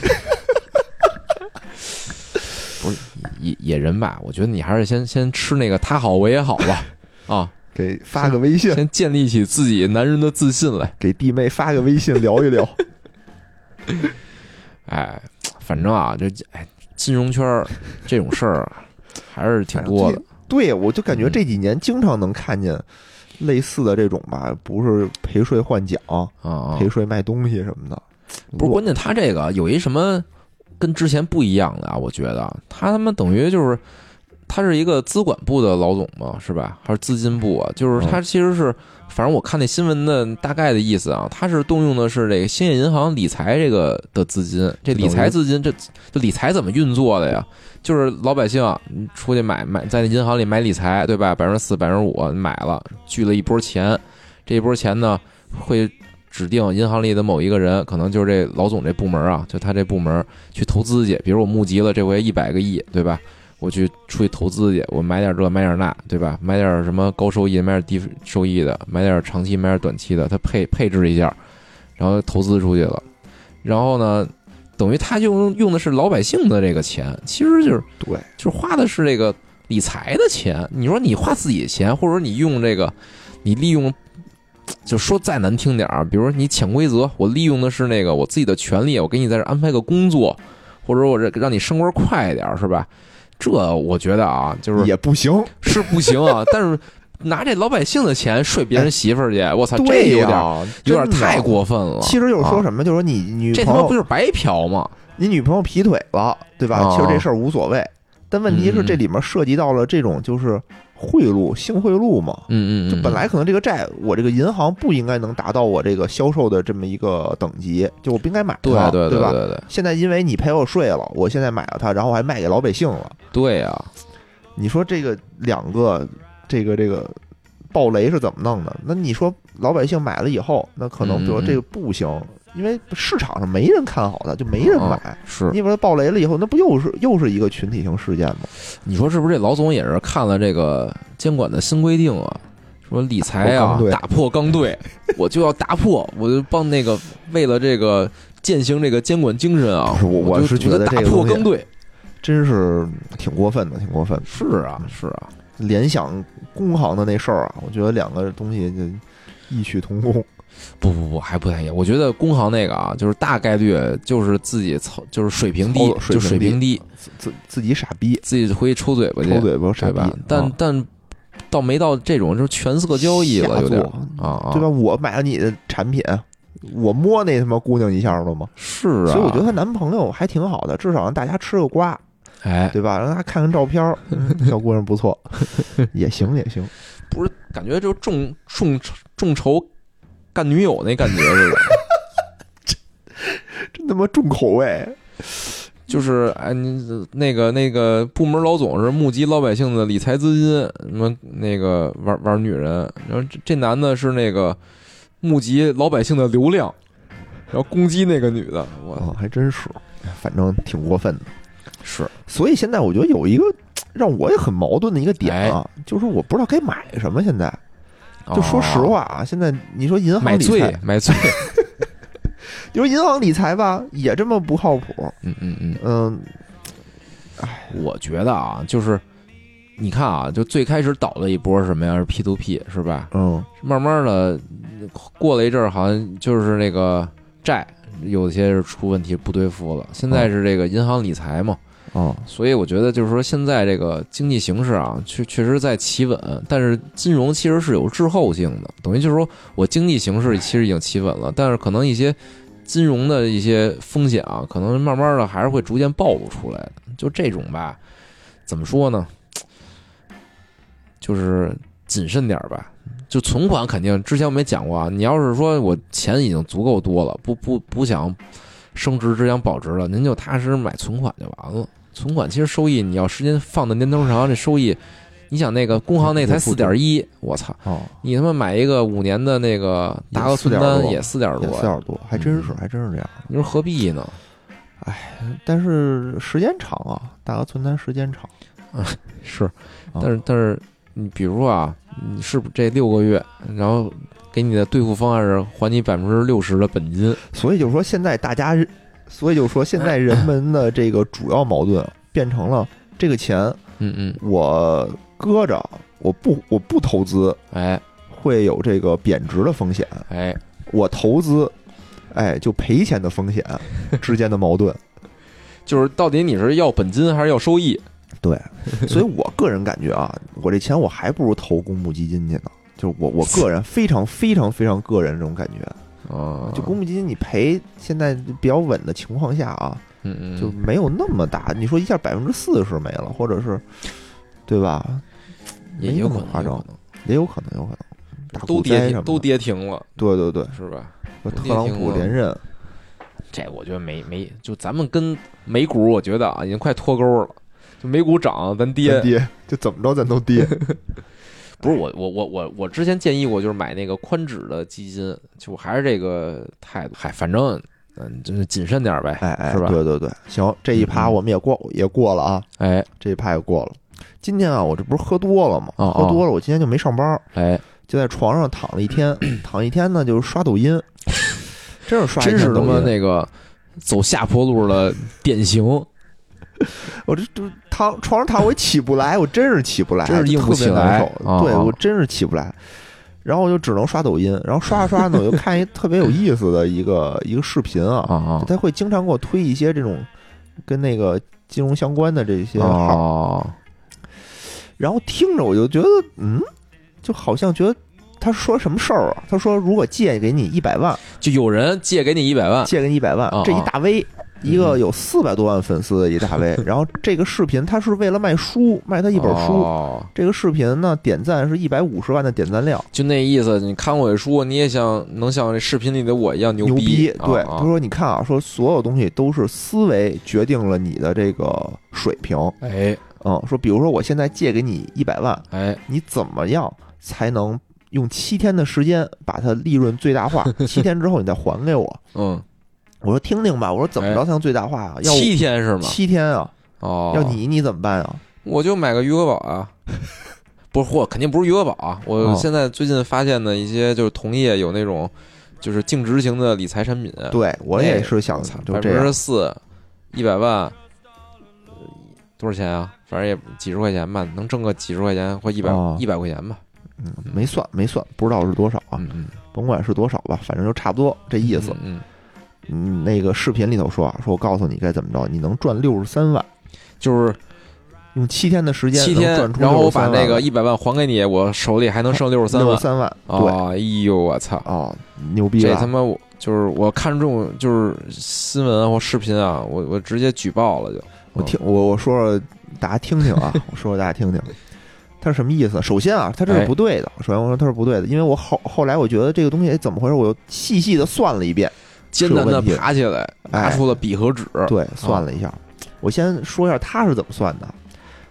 Speaker 2: 不是野野人吧，我觉得你还是先先吃那个他好我也好吧，啊，
Speaker 1: 给发个微信，
Speaker 2: 先建立起自己男人的自信来。
Speaker 1: 给弟妹发个微信聊一聊。
Speaker 2: 哎，反正啊，这哎，金融圈儿这种事儿还是挺多的。
Speaker 1: 对，我就感觉
Speaker 2: 嗯
Speaker 1: 这几年经常能看见类似的这种吧，不是陪睡换奖、
Speaker 2: 啊啊，
Speaker 1: 陪睡卖东西什么的。
Speaker 2: 不是关键，他这个有一什么跟之前不一样的啊？我觉得他他妈等于就是他是一个资管部的老总嘛，是吧？还是资金部啊？就是他其实是，反正我看那新闻的大概的意思啊，他是动用的是这个兴业银行理财这个的资金，这理财资金这这理财怎么运作的呀？就是老百姓你出去买买在那银行里买理财，对吧？百分之四、百分之五买了，聚了一波钱，这一波钱呢会指定银行里的某一个人，可能就是这老总这部门啊，就他这部门去投资去。比如我募集了这回一百个亿，对吧？我去出去投资去，我买点这，买点那，对吧？买点什么高收益，买点低收益的，买点长期，买点短期的，他配配置一下，然后投资出去了。然后呢，等于他用用的是老百姓的这个钱，其实就是
Speaker 1: 对，
Speaker 2: 就是花的是这个理财的钱。你说你花自己的钱，或者说你用这个，你利用，就说再难听点儿，比如说你潜规则，我利用的是那个我自己的权利，我给你在这安排个工作，或者我这让你升官快一点儿，是吧？这我觉得啊，就是
Speaker 1: 也不行。
Speaker 2: 是不行啊，但是拿这老百姓的钱睡别人媳妇儿去，我操，这有点
Speaker 1: 呀，
Speaker 2: 有点
Speaker 1: 真的
Speaker 2: 太。过分了。
Speaker 1: 其实就是说
Speaker 2: 啊
Speaker 1: 什么，就是说你女
Speaker 2: 这他妈
Speaker 1: 朋友
Speaker 2: 不就是白嫖吗？
Speaker 1: 你女朋友劈腿了，对吧？
Speaker 2: 哦
Speaker 1: 其实这事儿无所谓，但问题是
Speaker 2: 嗯
Speaker 1: 这里面涉及到了这种就是贿赂、性贿赂嘛。
Speaker 2: 嗯嗯嗯，
Speaker 1: 就本来可能这个债，我这个银行不应该能达到我这个销售的这么一个等级，就我不应该买它，
Speaker 2: 对对
Speaker 1: 对吧？
Speaker 2: 对对
Speaker 1: 现在因为你陪我睡了，我现在买了它，然后我还卖给老百姓了。
Speaker 2: 对呀，
Speaker 1: 你说这个两个，这个这个暴雷是怎么弄的？那你说老百姓买了以后，那可能比如这个不行，因为市场上没人看好它，就没人
Speaker 2: 哦
Speaker 1: 买。
Speaker 2: 是
Speaker 1: 你把它爆雷了以后，那不又是又是一个群体性事件吗？
Speaker 2: 你说是不是？这老总也是看了这个监管的新规定啊，说理财啊
Speaker 1: 打破刚，队
Speaker 2: 打破刚队，我就要打破，我就帮那个为了这个践行这个监管精神啊
Speaker 1: 我
Speaker 2: 我就是
Speaker 1: 觉得
Speaker 2: 打破刚兑。
Speaker 1: 真是挺过分的，挺过分的。
Speaker 2: 是啊，是啊，
Speaker 1: 联想工行的那事儿啊，我觉得两个东西就异曲同工。
Speaker 2: 不不不，还不太一样。我觉得工行那个啊，就是大概率就是自己操，就是水平低，就
Speaker 1: 水平低自自自己傻逼，
Speaker 2: 自己回去抽嘴巴去，
Speaker 1: 抽嘴巴傻逼？
Speaker 2: 但
Speaker 1: 啊
Speaker 2: 但倒没到这种就是全色交易了，
Speaker 1: 瞎
Speaker 2: 有点啊啊，
Speaker 1: 对吧？？我买了你的产品，我摸那他妈姑娘一下了吗？
Speaker 2: 是啊，
Speaker 1: 所以我觉得她男朋友还挺好的，至少让大家吃个瓜，
Speaker 2: 哎，
Speaker 1: 对吧？让大家看看照片 小姑娘不错，也行也行。
Speaker 2: 不是感觉就众众众筹干女友那感觉似的。
Speaker 1: 真他妈重口味，
Speaker 2: 就是哎，你那个那个部门老总是募集老百姓的理财资金，什么那个玩玩女人，然后这这男的是那个募集老百姓的流量，然后攻击那个女的，我
Speaker 1: 操，还真是，反正挺过分的。
Speaker 2: 是
Speaker 1: 所以现在我觉得有一个让我也很矛盾的一个点啊，就是我不知道该买什么。现在就说实话啊，现在你说银
Speaker 2: 哦买醉
Speaker 1: 行理财，
Speaker 2: 买醉，
Speaker 1: 你说银行理财吧，也这么不靠谱。
Speaker 2: 嗯嗯嗯，
Speaker 1: 嗯，
Speaker 2: 我觉得啊，就是你看啊，就最开始倒的一波是什么呀？是 P to P 是吧？
Speaker 1: 嗯
Speaker 2: 慢慢的过了一阵儿，好像就是那个债有些是出问题不兑付了。现在是这个银行理财嘛，
Speaker 1: 哦，
Speaker 2: 所以我觉得就是说现在这个经济形势啊，确确实在企稳，但是金融其实是有滞后性的，等于就是说我经济形势其实已经企稳了，但是可能一些金融的一些风险啊，可能慢慢的还是会逐渐暴露出来的。就这种吧，怎么说呢？就是谨慎点儿吧。就存款肯定，之前我们也讲过啊，你要是说我钱已经足够多了，不不不想升值，只想保值了，您就踏实买存款就完了。存款其实收益，你要时间放的年头长，这收益，你想那个工行那才四点一，我操！
Speaker 1: 哦，
Speaker 2: 你他妈买一个五年的那个大额存单也四点
Speaker 1: 也
Speaker 2: 多，
Speaker 1: 四点多，还真是
Speaker 2: 嗯
Speaker 1: 还真是这样。
Speaker 2: 你说何必呢？
Speaker 1: 哎但是时间长啊，大额存单时间长。
Speaker 2: 是，
Speaker 1: 啊
Speaker 2: 但是但是你比如说啊，你是不是这六个月，然后给你的兑付方案是还你百分之六十的本金？
Speaker 1: 所以就是说，现在大家，所以就说，现在人们的这个主要矛盾变成了这个钱
Speaker 2: 嗯嗯，
Speaker 1: 我搁着，我不我不投资，
Speaker 2: 哎
Speaker 1: 会有这个贬值的风险；
Speaker 2: 哎，
Speaker 1: 我投资，哎，就赔钱的风险 之间的矛盾。
Speaker 2: 就是到底你是要本金还是要收益？
Speaker 1: 对，所以我个人感觉啊，我这钱我还不如投公募基金去呢。就是我我个人非常非常非常个人这种感觉，
Speaker 2: 啊，
Speaker 1: 就公募基金你赔现在比较稳的情况下啊，
Speaker 2: 嗯嗯，
Speaker 1: 就没有那么大。你说一下百分之四十没了，或者是，对吧？
Speaker 2: 也有可能，
Speaker 1: 也有可能，有可能大
Speaker 2: 都跌停，都，跌停了，
Speaker 1: 对对对，
Speaker 2: 是吧？
Speaker 1: 特朗普连任，
Speaker 2: 这我觉得没没，就咱们跟美股，我觉得啊，已经快脱钩了。就美股涨，咱跌。
Speaker 1: 跌就怎么着咱都跌。
Speaker 2: 不是我我我我我之前建议过，就是买那个宽指的基金，就还是这个态度。嗨，反正嗯，就是谨慎点儿呗，
Speaker 1: 哎哎，
Speaker 2: 是吧？
Speaker 1: 对对对，行，这一趴我们也过也过了啊，
Speaker 2: 哎
Speaker 1: 这一趴也过了。今天啊，我这不是喝多了吗？
Speaker 2: 哦哦
Speaker 1: 喝多了，我今天就没上班，
Speaker 2: 哎，
Speaker 1: 就在床上躺了一天，躺一天呢就是刷抖音，真是刷一
Speaker 2: 真是他妈。那个走下坡路的典型。
Speaker 1: 我这这躺床上躺，我也起不来，我真是起不来，
Speaker 2: 真是硬不
Speaker 1: 特别
Speaker 2: 起来
Speaker 1: 难受。对我真是起不来，然后我就只能刷抖音，然后刷着刷着呢，我就看一特别有意思的一个一个视频啊，他会经常给我推一些这种跟那个金融相关的这些号，
Speaker 2: 哦，
Speaker 1: 然后听着我就觉得，嗯，就好像觉得他说什么事儿啊？他说如果借给你一百万，
Speaker 2: 就有人借给你一百万，
Speaker 1: 借给你一百万
Speaker 2: 啊，
Speaker 1: 这一
Speaker 2: 啊
Speaker 1: 大 V。一个有四百多万粉丝的一大 V，然后这个视频他是为了卖书，卖他一本书，
Speaker 2: 哦
Speaker 1: 这个视频呢，点赞是一百五十万的点赞量，
Speaker 2: 就那意思，你看我这书，你也像能像这视频里的我一样牛
Speaker 1: 牛逼。对，
Speaker 2: 啊
Speaker 1: 他说你看啊，说所有东西都是思维决定了你的这个水平。
Speaker 2: 哎
Speaker 1: 嗯，说比如说我现在借给你一百万，
Speaker 2: 哎，
Speaker 1: 你怎么样才能用七天的时间把它利润最大化？七天之后你再还给我。
Speaker 2: 嗯，
Speaker 1: 我说听听吧，我说怎么着才能最大化啊？要
Speaker 2: 七天是吗？
Speaker 1: 七天啊？
Speaker 2: 哦，
Speaker 1: 要你你怎么办啊？
Speaker 2: 我就买个余额宝啊。不是，嚯，肯定不是余额宝啊！我
Speaker 1: 哦
Speaker 2: 现在最近发现的一些就是同业有那种就是净值型的理财产品，
Speaker 1: 对我也是想
Speaker 2: 我操，
Speaker 1: 就这样
Speaker 2: 百分之。四，一百万，呃多少钱啊？反正也几十块钱吧，能挣个几十块钱或一百
Speaker 1: 哦
Speaker 2: 一百块钱吧。
Speaker 1: 嗯，没算没算，不知道是多少啊？
Speaker 2: 嗯嗯，
Speaker 1: 甭管是多少吧，反正就差不多这意思。
Speaker 2: 嗯，嗯
Speaker 1: 嗯，那个视频里头说啊，说我告诉你该怎么着，你能赚六十三万。
Speaker 2: 就是
Speaker 1: 用七天的时间
Speaker 2: 七天然后我把那个一百万还给你，我手里还能剩六十三万。
Speaker 1: 六十三万，对
Speaker 2: 哦，哎呦我操！
Speaker 1: 哦，牛逼了
Speaker 2: 这他妈我就是我看中就是新闻或视频啊，我我直接举报了就。
Speaker 1: 我听我我说说大家听听啊，我说说大家听听，他是什么意思？首先啊，他这
Speaker 2: 哎
Speaker 1: 是不对的。首先我说他是不对的，因为我后后来我觉得这个东西哎怎么回事，我又细细的算了一遍，
Speaker 2: 艰难的爬起来，拿出了笔和纸。
Speaker 1: 对，算了一下。我先说一下他是怎么算的。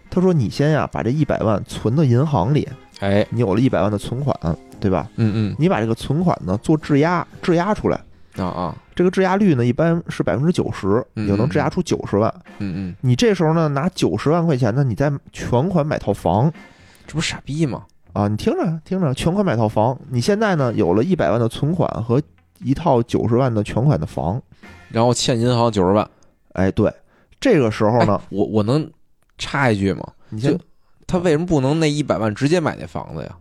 Speaker 1: 他说你先呀把这一百万存到银行里，
Speaker 2: 哎，
Speaker 1: 你有了一百万的存款，对吧？
Speaker 2: 嗯嗯
Speaker 1: 你把这个存款呢做质押，质押出来。
Speaker 2: 嗯，啊啊，
Speaker 1: 这个质押率呢，一般是百分之九十，
Speaker 2: 嗯
Speaker 1: 你能质押出九十万。
Speaker 2: 嗯嗯，
Speaker 1: 你这时候呢，拿九十万块钱呢，你再全款买套房
Speaker 2: 这不傻逼吗？
Speaker 1: 啊！你听着听着，全款买套房。你现在呢，有了一百万的存款和一套九十万的全款的房。
Speaker 2: 然后欠银行九十万。
Speaker 1: 哎，对，这个时候
Speaker 2: 哎
Speaker 1: 呢，
Speaker 2: 我我能插一句吗？
Speaker 1: 你先
Speaker 2: 就他为什么不能那一百万直接买那房子呀？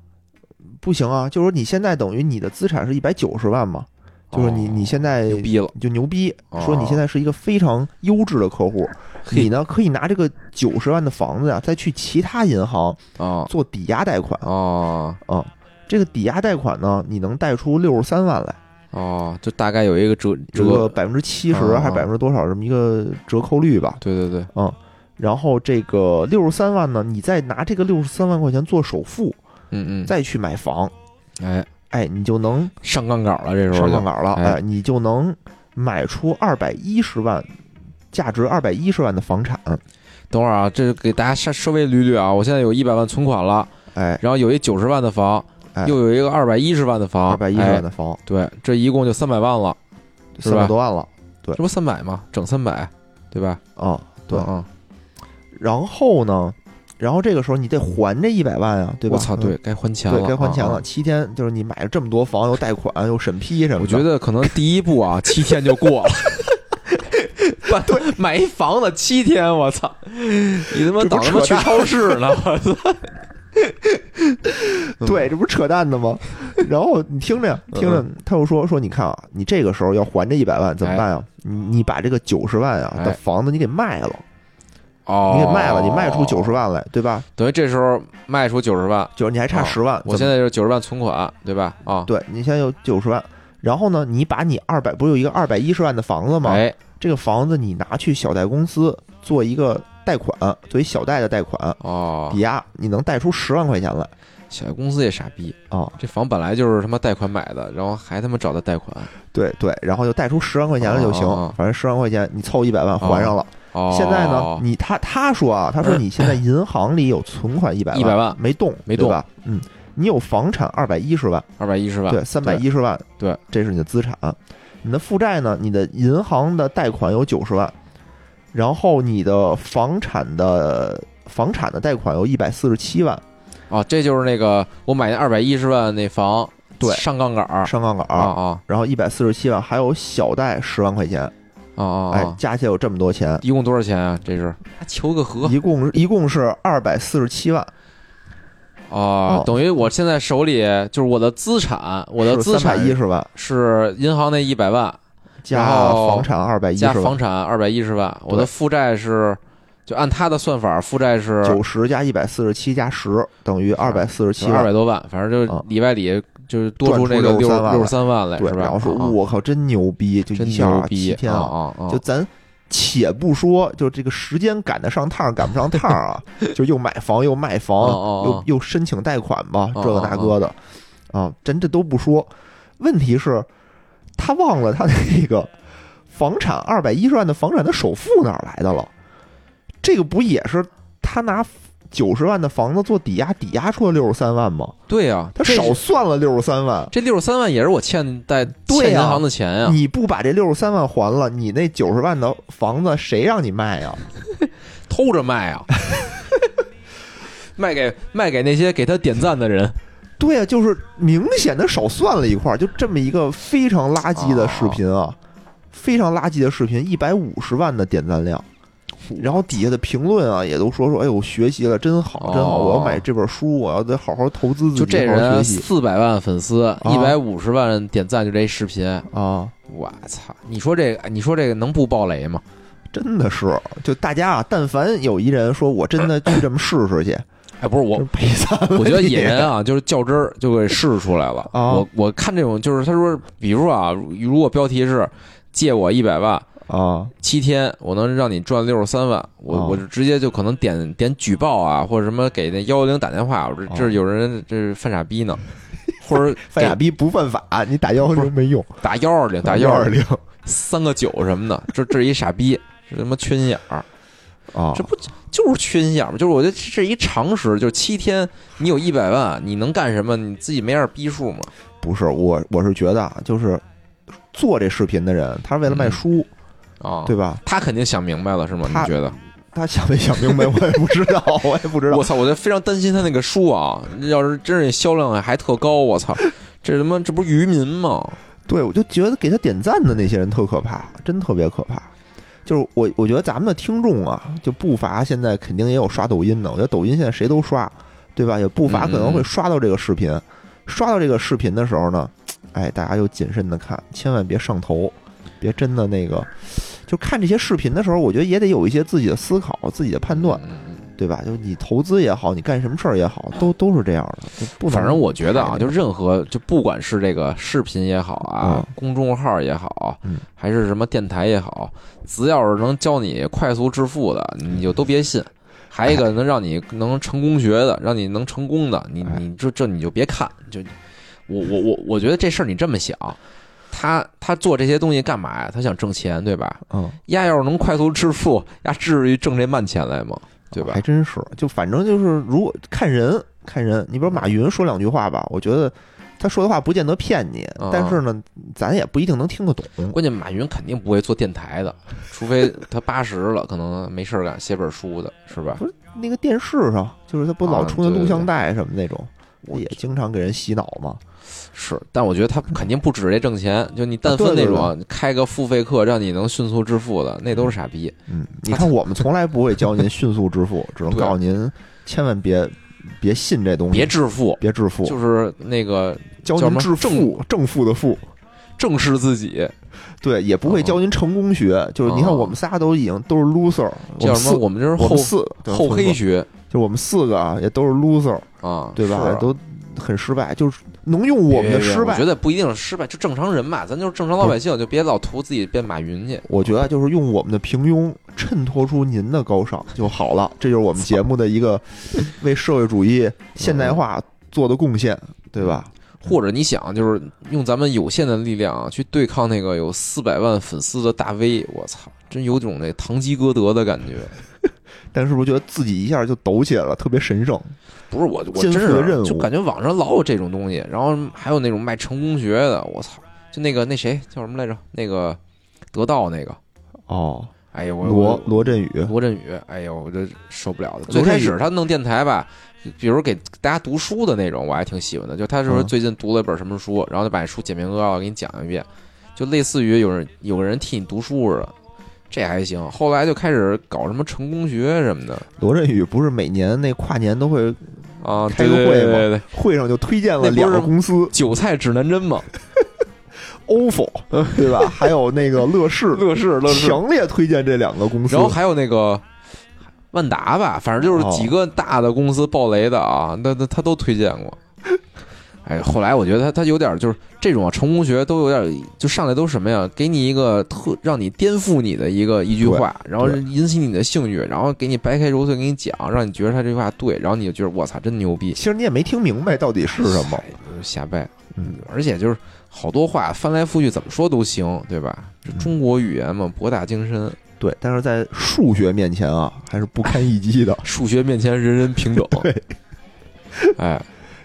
Speaker 1: 不行啊，就是说你现在等于你的资产是一百九十万嘛，就是你
Speaker 2: 哦
Speaker 1: 你现在
Speaker 2: 牛逼了，
Speaker 1: 就牛逼，
Speaker 2: 哦
Speaker 1: 说你现在是一个非常优质的客户，
Speaker 2: 嘿
Speaker 1: 你呢可以拿这个九十万的房子呀，再去其他银行
Speaker 2: 啊
Speaker 1: 做抵押贷款
Speaker 2: 啊
Speaker 1: 啊。这个抵押贷款呢，你能贷出六十三万来，
Speaker 2: 哦，就大概有一个折折，
Speaker 1: 百分之七十
Speaker 2: 哦
Speaker 1: 还是百分之多少这么一个折扣率吧。
Speaker 2: 对对对，
Speaker 1: 嗯，然后这个六十三万呢，你再拿这个六十三万块钱做首付，
Speaker 2: 嗯嗯，
Speaker 1: 再去买房，
Speaker 2: 哎，
Speaker 1: 哎，你就能
Speaker 2: 上杠杆了，这时候
Speaker 1: 上杠杆了，
Speaker 2: 哎。
Speaker 1: 哎，你就能买出二百一十万，价值二百一十万的房产，
Speaker 2: 等会儿啊，这给大家稍稍微捋捋啊，我现在有一百万存款了，
Speaker 1: 哎，
Speaker 2: 然后有一九十万的房，
Speaker 1: 哎
Speaker 2: 又有一个二百一十万的房，
Speaker 1: 二百一十万
Speaker 2: 哎
Speaker 1: 的房，
Speaker 2: 对，这一共就三百万了，是
Speaker 1: 三百多万了，对
Speaker 2: 这不三百吗？整三百，对吧？
Speaker 1: 啊，对。
Speaker 2: 嗯，
Speaker 1: 然后呢，然后这个时候你得还这一百万啊，对吧？
Speaker 2: 我操，对
Speaker 1: 嗯，
Speaker 2: 该还钱了，
Speaker 1: 对，该还钱了。
Speaker 2: 啊啊
Speaker 1: 七天就是你买了这么多房，又贷款又审批什么的，
Speaker 2: 我觉得可能第一步啊，七天就过了。不，对，买一房子七天，我操！你他妈
Speaker 1: 这不
Speaker 2: 等他妈去
Speaker 1: 淡
Speaker 2: 超市呢，我操！
Speaker 1: 对，这不是扯淡的吗？然后你听着呀，听着，他又说说，你看啊，你这个时候要还这一百万怎么办啊？你你把这个九十万啊
Speaker 2: 哎
Speaker 1: 的房子你给卖了，
Speaker 2: 哦，
Speaker 1: 你给卖了，你卖出九十，万来，对吧？
Speaker 2: 等于这时候卖出九十万，
Speaker 1: 就是你还差
Speaker 2: 哦
Speaker 1: 十万，
Speaker 2: 我现在就是九十万存款，对吧？啊，
Speaker 1: 对你现在有九十万，然后呢，你把你二百不是有一个二百一十万的房子吗？
Speaker 2: 哎，
Speaker 1: 这个房子你拿去小贷公司做一个贷款，作为小贷的贷款
Speaker 2: 哦。
Speaker 1: 抵，押，你能贷出十万块钱来。
Speaker 2: 小贷公司也傻逼，
Speaker 1: 啊！
Speaker 2: 这房本来就是他妈贷款买的，然后还他妈找他贷款，
Speaker 1: 对对，然后就贷出十万块钱来就行反正十万块钱你凑一百万还上了。
Speaker 2: 哦，
Speaker 1: 现在呢，你他他说啊，他说你现在银行里有存款一百
Speaker 2: 100万。
Speaker 1: 没动，
Speaker 2: 没动。
Speaker 1: 吧？嗯，你有房产二百一十万，
Speaker 2: 二百一十万，
Speaker 1: 对，三百一十万，
Speaker 2: 对，
Speaker 1: 这是你的资产。你的负债呢？你的银行的贷款有九十万，然后你的房产的房产的贷款有一百四十七万，
Speaker 2: 啊，这就是那个我买那二百一十万那房，
Speaker 1: 对。
Speaker 2: 上杠杆儿，
Speaker 1: 上杠杆
Speaker 2: 啊啊。
Speaker 1: 然后一百四十七万，还有小贷十万块钱，
Speaker 2: 啊啊！
Speaker 1: 哎
Speaker 2: 啊，
Speaker 1: 加起来有这么多钱，
Speaker 2: 一共多少钱啊？这是？求个和。
Speaker 1: 一共一共是二百四十七万，哦，
Speaker 2: 啊等于我现在手里就是我的资产，我的资产
Speaker 1: 一十万。
Speaker 2: 是银行那一百万
Speaker 1: 加房产二百一
Speaker 2: 加房，产二百一十万，我的负债是就按他的算法，负债是
Speaker 1: 九十加一百四十七加十等于二百四十七万
Speaker 2: 二百。多万，反正就
Speaker 1: 啊
Speaker 2: 里外里就是多出那个
Speaker 1: 63万来
Speaker 2: 六六十三万来，
Speaker 1: 对，
Speaker 2: 是吧？
Speaker 1: 然后说
Speaker 2: 啊
Speaker 1: 我靠，真牛逼，就
Speaker 2: 真
Speaker 1: 一下啊
Speaker 2: 牛逼
Speaker 1: 七天
Speaker 2: 啊！
Speaker 1: 就咱且不说，就这个时间赶得上趟赶不上趟啊，就又买房又卖房，又又申请贷款吧，
Speaker 2: 哦
Speaker 1: 这个那个的，啊，咱这都不说。问题是，他忘了他那个房产二百一十万的房产的首付哪儿来的了？这个不也是他拿九十万的房子做抵押，抵押出了六十三万吗？
Speaker 2: 对呀，
Speaker 1: 他少算了六十三万。
Speaker 2: 这六十三万也是我欠贷欠银行的钱呀，
Speaker 1: 你不把这六十三万还了，你那九十万的房子谁让你卖呀？
Speaker 2: 偷着卖啊，卖给卖给那些给他点赞的人。
Speaker 1: 对啊，就是明显的少算了一块儿，就这么一个非常垃圾的视频啊，非常垃圾的视频，一百五十万的点赞量，然后底下的评论啊也都说说，哎呦，学习了真好，真好，
Speaker 2: 哦
Speaker 1: 我要买这本书，我要得好好投资自己，
Speaker 2: 就这
Speaker 1: 好好
Speaker 2: 人
Speaker 1: 学习
Speaker 2: 四百万粉丝，一百五十万点赞，就这视频，
Speaker 1: 啊。
Speaker 2: 我操！你说这个，你说这个能不爆雷吗？
Speaker 1: 真的是，就大家啊，但凡有一人说我真的去这么试试去，
Speaker 2: 哎，不是我。我觉得
Speaker 1: 你
Speaker 2: 野人啊，就是较真儿就给试出来了。
Speaker 1: 啊
Speaker 2: 我我看这种就是他说，比如说啊，如果标题是借我一百万。
Speaker 1: 啊
Speaker 2: 七天，我能让你赚六十三万，我、
Speaker 1: 哦
Speaker 2: 我就直接就可能点点举报啊，或者什么给那幺幺零打电话，我这
Speaker 1: 哦
Speaker 2: 这有人这是犯傻逼呢，或者
Speaker 1: 犯傻逼不犯法，你打幺幺零没用，
Speaker 2: 打幺二零打幺二零
Speaker 1: 幺二零
Speaker 2: 三个九什么的，这这是一傻逼，这他妈缺心眼儿，
Speaker 1: 啊
Speaker 2: 这不就是缺心眼儿吗？就是我觉得这是一常识，就是七天你有一百万，你能干什么？你自己没点逼数吗？
Speaker 1: 不是我，我是觉得啊，就是做这视频的人，他是为了卖书，
Speaker 2: 啊，
Speaker 1: 对吧？
Speaker 2: 他肯定想明白了是吗？你觉得？
Speaker 1: 他想没想明白，我也不知道，我也不知道
Speaker 2: 我。操！我就非常担心他那个书啊，要是真是销量还特高，我操，这他妈这不是愚民吗？
Speaker 1: 对，我就觉得给他点赞的那些人特可怕，真特别可怕。就是我，我觉得咱们的听众啊，就不乏现在肯定也有刷抖音的。我觉得抖音现在谁都刷，对吧？也不乏可能会刷到这个视频。刷到这个视频的时候呢，哎，大家就谨慎的看，千万别上头，别真的那个。就看这些视频的时候，我觉得也得有一些自己的思考、自己的判断，对吧？就你投资也好，你干什么事儿也好，都都是这样的。不
Speaker 2: 反正我觉得啊，就任何就不管是这个视频也好啊
Speaker 1: 嗯，
Speaker 2: 公众号也好
Speaker 1: 嗯，
Speaker 2: 还是什么电台也好，只要是能教你快速致富的，你就都别信。还有一个能让你能成功学的，让你能成功的，你
Speaker 1: 哎
Speaker 2: 你这这你就别看。就我我我我觉得这事儿你这么想，他他做这些东西干嘛呀？他想挣钱，对吧？
Speaker 1: 嗯，
Speaker 2: 丫要是能快速致富，丫至于挣这慢钱来吗？对吧
Speaker 1: 还？真是，就反正就是，如果看人看人，你比如马云说两句话吧，我觉得他说的话不见得骗你，
Speaker 2: 啊
Speaker 1: 但是呢，咱也不一定能听得懂。
Speaker 2: 关键马云肯定不会做电台的，除非他八十了，可能没事儿干写本书的，是吧？
Speaker 1: 不是那个电视上，就是他不老出那录像带什么那种，
Speaker 2: 我
Speaker 1: 也经常给人洗脑嘛。
Speaker 2: 是，但我觉得他肯定不止这挣钱，就你但
Speaker 1: 啊对对
Speaker 2: 分那种开个付费课让你能迅速致富的，那都是傻逼。
Speaker 1: 嗯，你看我们从来不会教您 迅速致富，只能
Speaker 2: 对
Speaker 1: 告诉您千万别别信这东西，
Speaker 2: 别致富，
Speaker 1: 别致富，
Speaker 2: 就是那个
Speaker 1: 教您致富，正负的负。
Speaker 2: 正视自己，
Speaker 1: 对，也不会教您成功学，就是你看
Speaker 2: 哦
Speaker 1: 我们仨都已经都是 loser，
Speaker 2: 叫什么？我们这是后
Speaker 1: 四
Speaker 2: 后黑，学
Speaker 1: 就我们四个啊，也都是 loser，
Speaker 2: 啊，
Speaker 1: 对吧？都很失败，就是能用我们的失败
Speaker 2: 我觉。得不一定是失败，就正常人嘛，咱就是正常老百姓，就别老图自己变马云去。
Speaker 1: 我觉得就是用我们的平庸衬托出您的高尚就好了，这就是我们节目的一个 为社会主义现代化做的贡献，对吧？
Speaker 2: 或者你想，就是用咱们有限的力量啊，去对抗那个有四百万粉丝的大 V，我操，真有种那堂吉诃德的感觉。
Speaker 1: 但是不是觉得自己一下就抖起来了，特别神圣？
Speaker 2: 不是我，我真是就感觉网上老有这种东西，然后还有那种卖成功学的，我操，就那个那谁叫什么来着？那个得道那个，
Speaker 1: 哦，
Speaker 2: 哎呦我
Speaker 1: 罗罗振宇，
Speaker 2: 罗振宇，哎呦我这受不了了。最开始他弄电台吧，比如给大家读书的那种，我还挺喜欢的。就他说
Speaker 1: 嗯。
Speaker 2: 最近读了一本什么书，然后就把书简明扼要给你讲一遍，就类似于有人有个人替你读书似的。这还行，后来就开始搞什么成功学什么的。
Speaker 1: 罗振宇不是每年那跨年都会
Speaker 2: 啊，
Speaker 1: 开个会吗
Speaker 2: 对对对，
Speaker 1: 会上就推荐了两个公司。
Speaker 2: 韭菜指南针嘛，
Speaker 1: ，ofo 对吧？还有那个乐视，
Speaker 2: 乐视乐视，
Speaker 1: 强烈推荐这两个公司。
Speaker 2: 然后还有那个万达吧，反正就是
Speaker 1: 哦
Speaker 2: 几个大的公司爆雷的啊，那那他都推荐过。哎，后来我觉得他他有点就是这种成功学都有点就上来都什么呀？给你一个特让你颠覆你的一个一句话，然后引起你的兴趣，然后给你掰开揉碎给你讲，让你觉得他这句话对，然后你就觉得我操真牛逼，
Speaker 1: 其实你也没听明白到底是什么。
Speaker 2: 瞎掰。
Speaker 1: 嗯，
Speaker 2: 而且就是好多话翻来覆去怎么说都行，对吧？这中国语言嘛，博大精深，
Speaker 1: 对，但是在数学面前啊，还是不堪一击的。
Speaker 2: 数学面前人人平等。
Speaker 1: 对，
Speaker 2: 哎，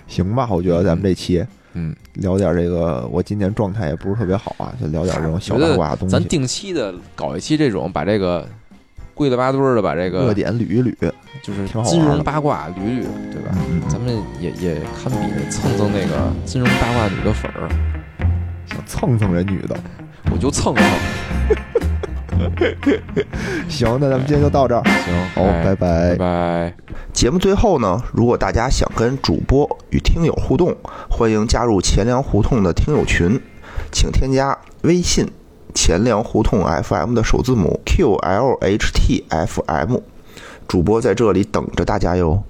Speaker 1: 行吧，我觉得咱们这期
Speaker 2: 嗯，
Speaker 1: 聊点这个，我今年状态也不是特别好啊，就聊点这种小八卦的东
Speaker 2: 咱，定期的搞一期这种，把这个贵了八堆儿的把这个热
Speaker 1: 点捋一捋。
Speaker 2: 就是金融八卦捋捋，对吧？咱们也也堪比蹭蹭那个金融八卦女的粉儿，
Speaker 1: 想蹭蹭这女的。
Speaker 2: 我就蹭蹭。
Speaker 1: 行，那咱们今天就到这儿。
Speaker 2: 行，
Speaker 1: 好，
Speaker 2: 哎
Speaker 1: 拜拜
Speaker 2: 拜拜。
Speaker 1: 节目最后呢，如果大家想跟主播与听友互动，欢迎加入钱粮胡同的听友群，请添加微信钱粮胡同 FM 的首字母 QLHTFM，主播在这里等着大家哟。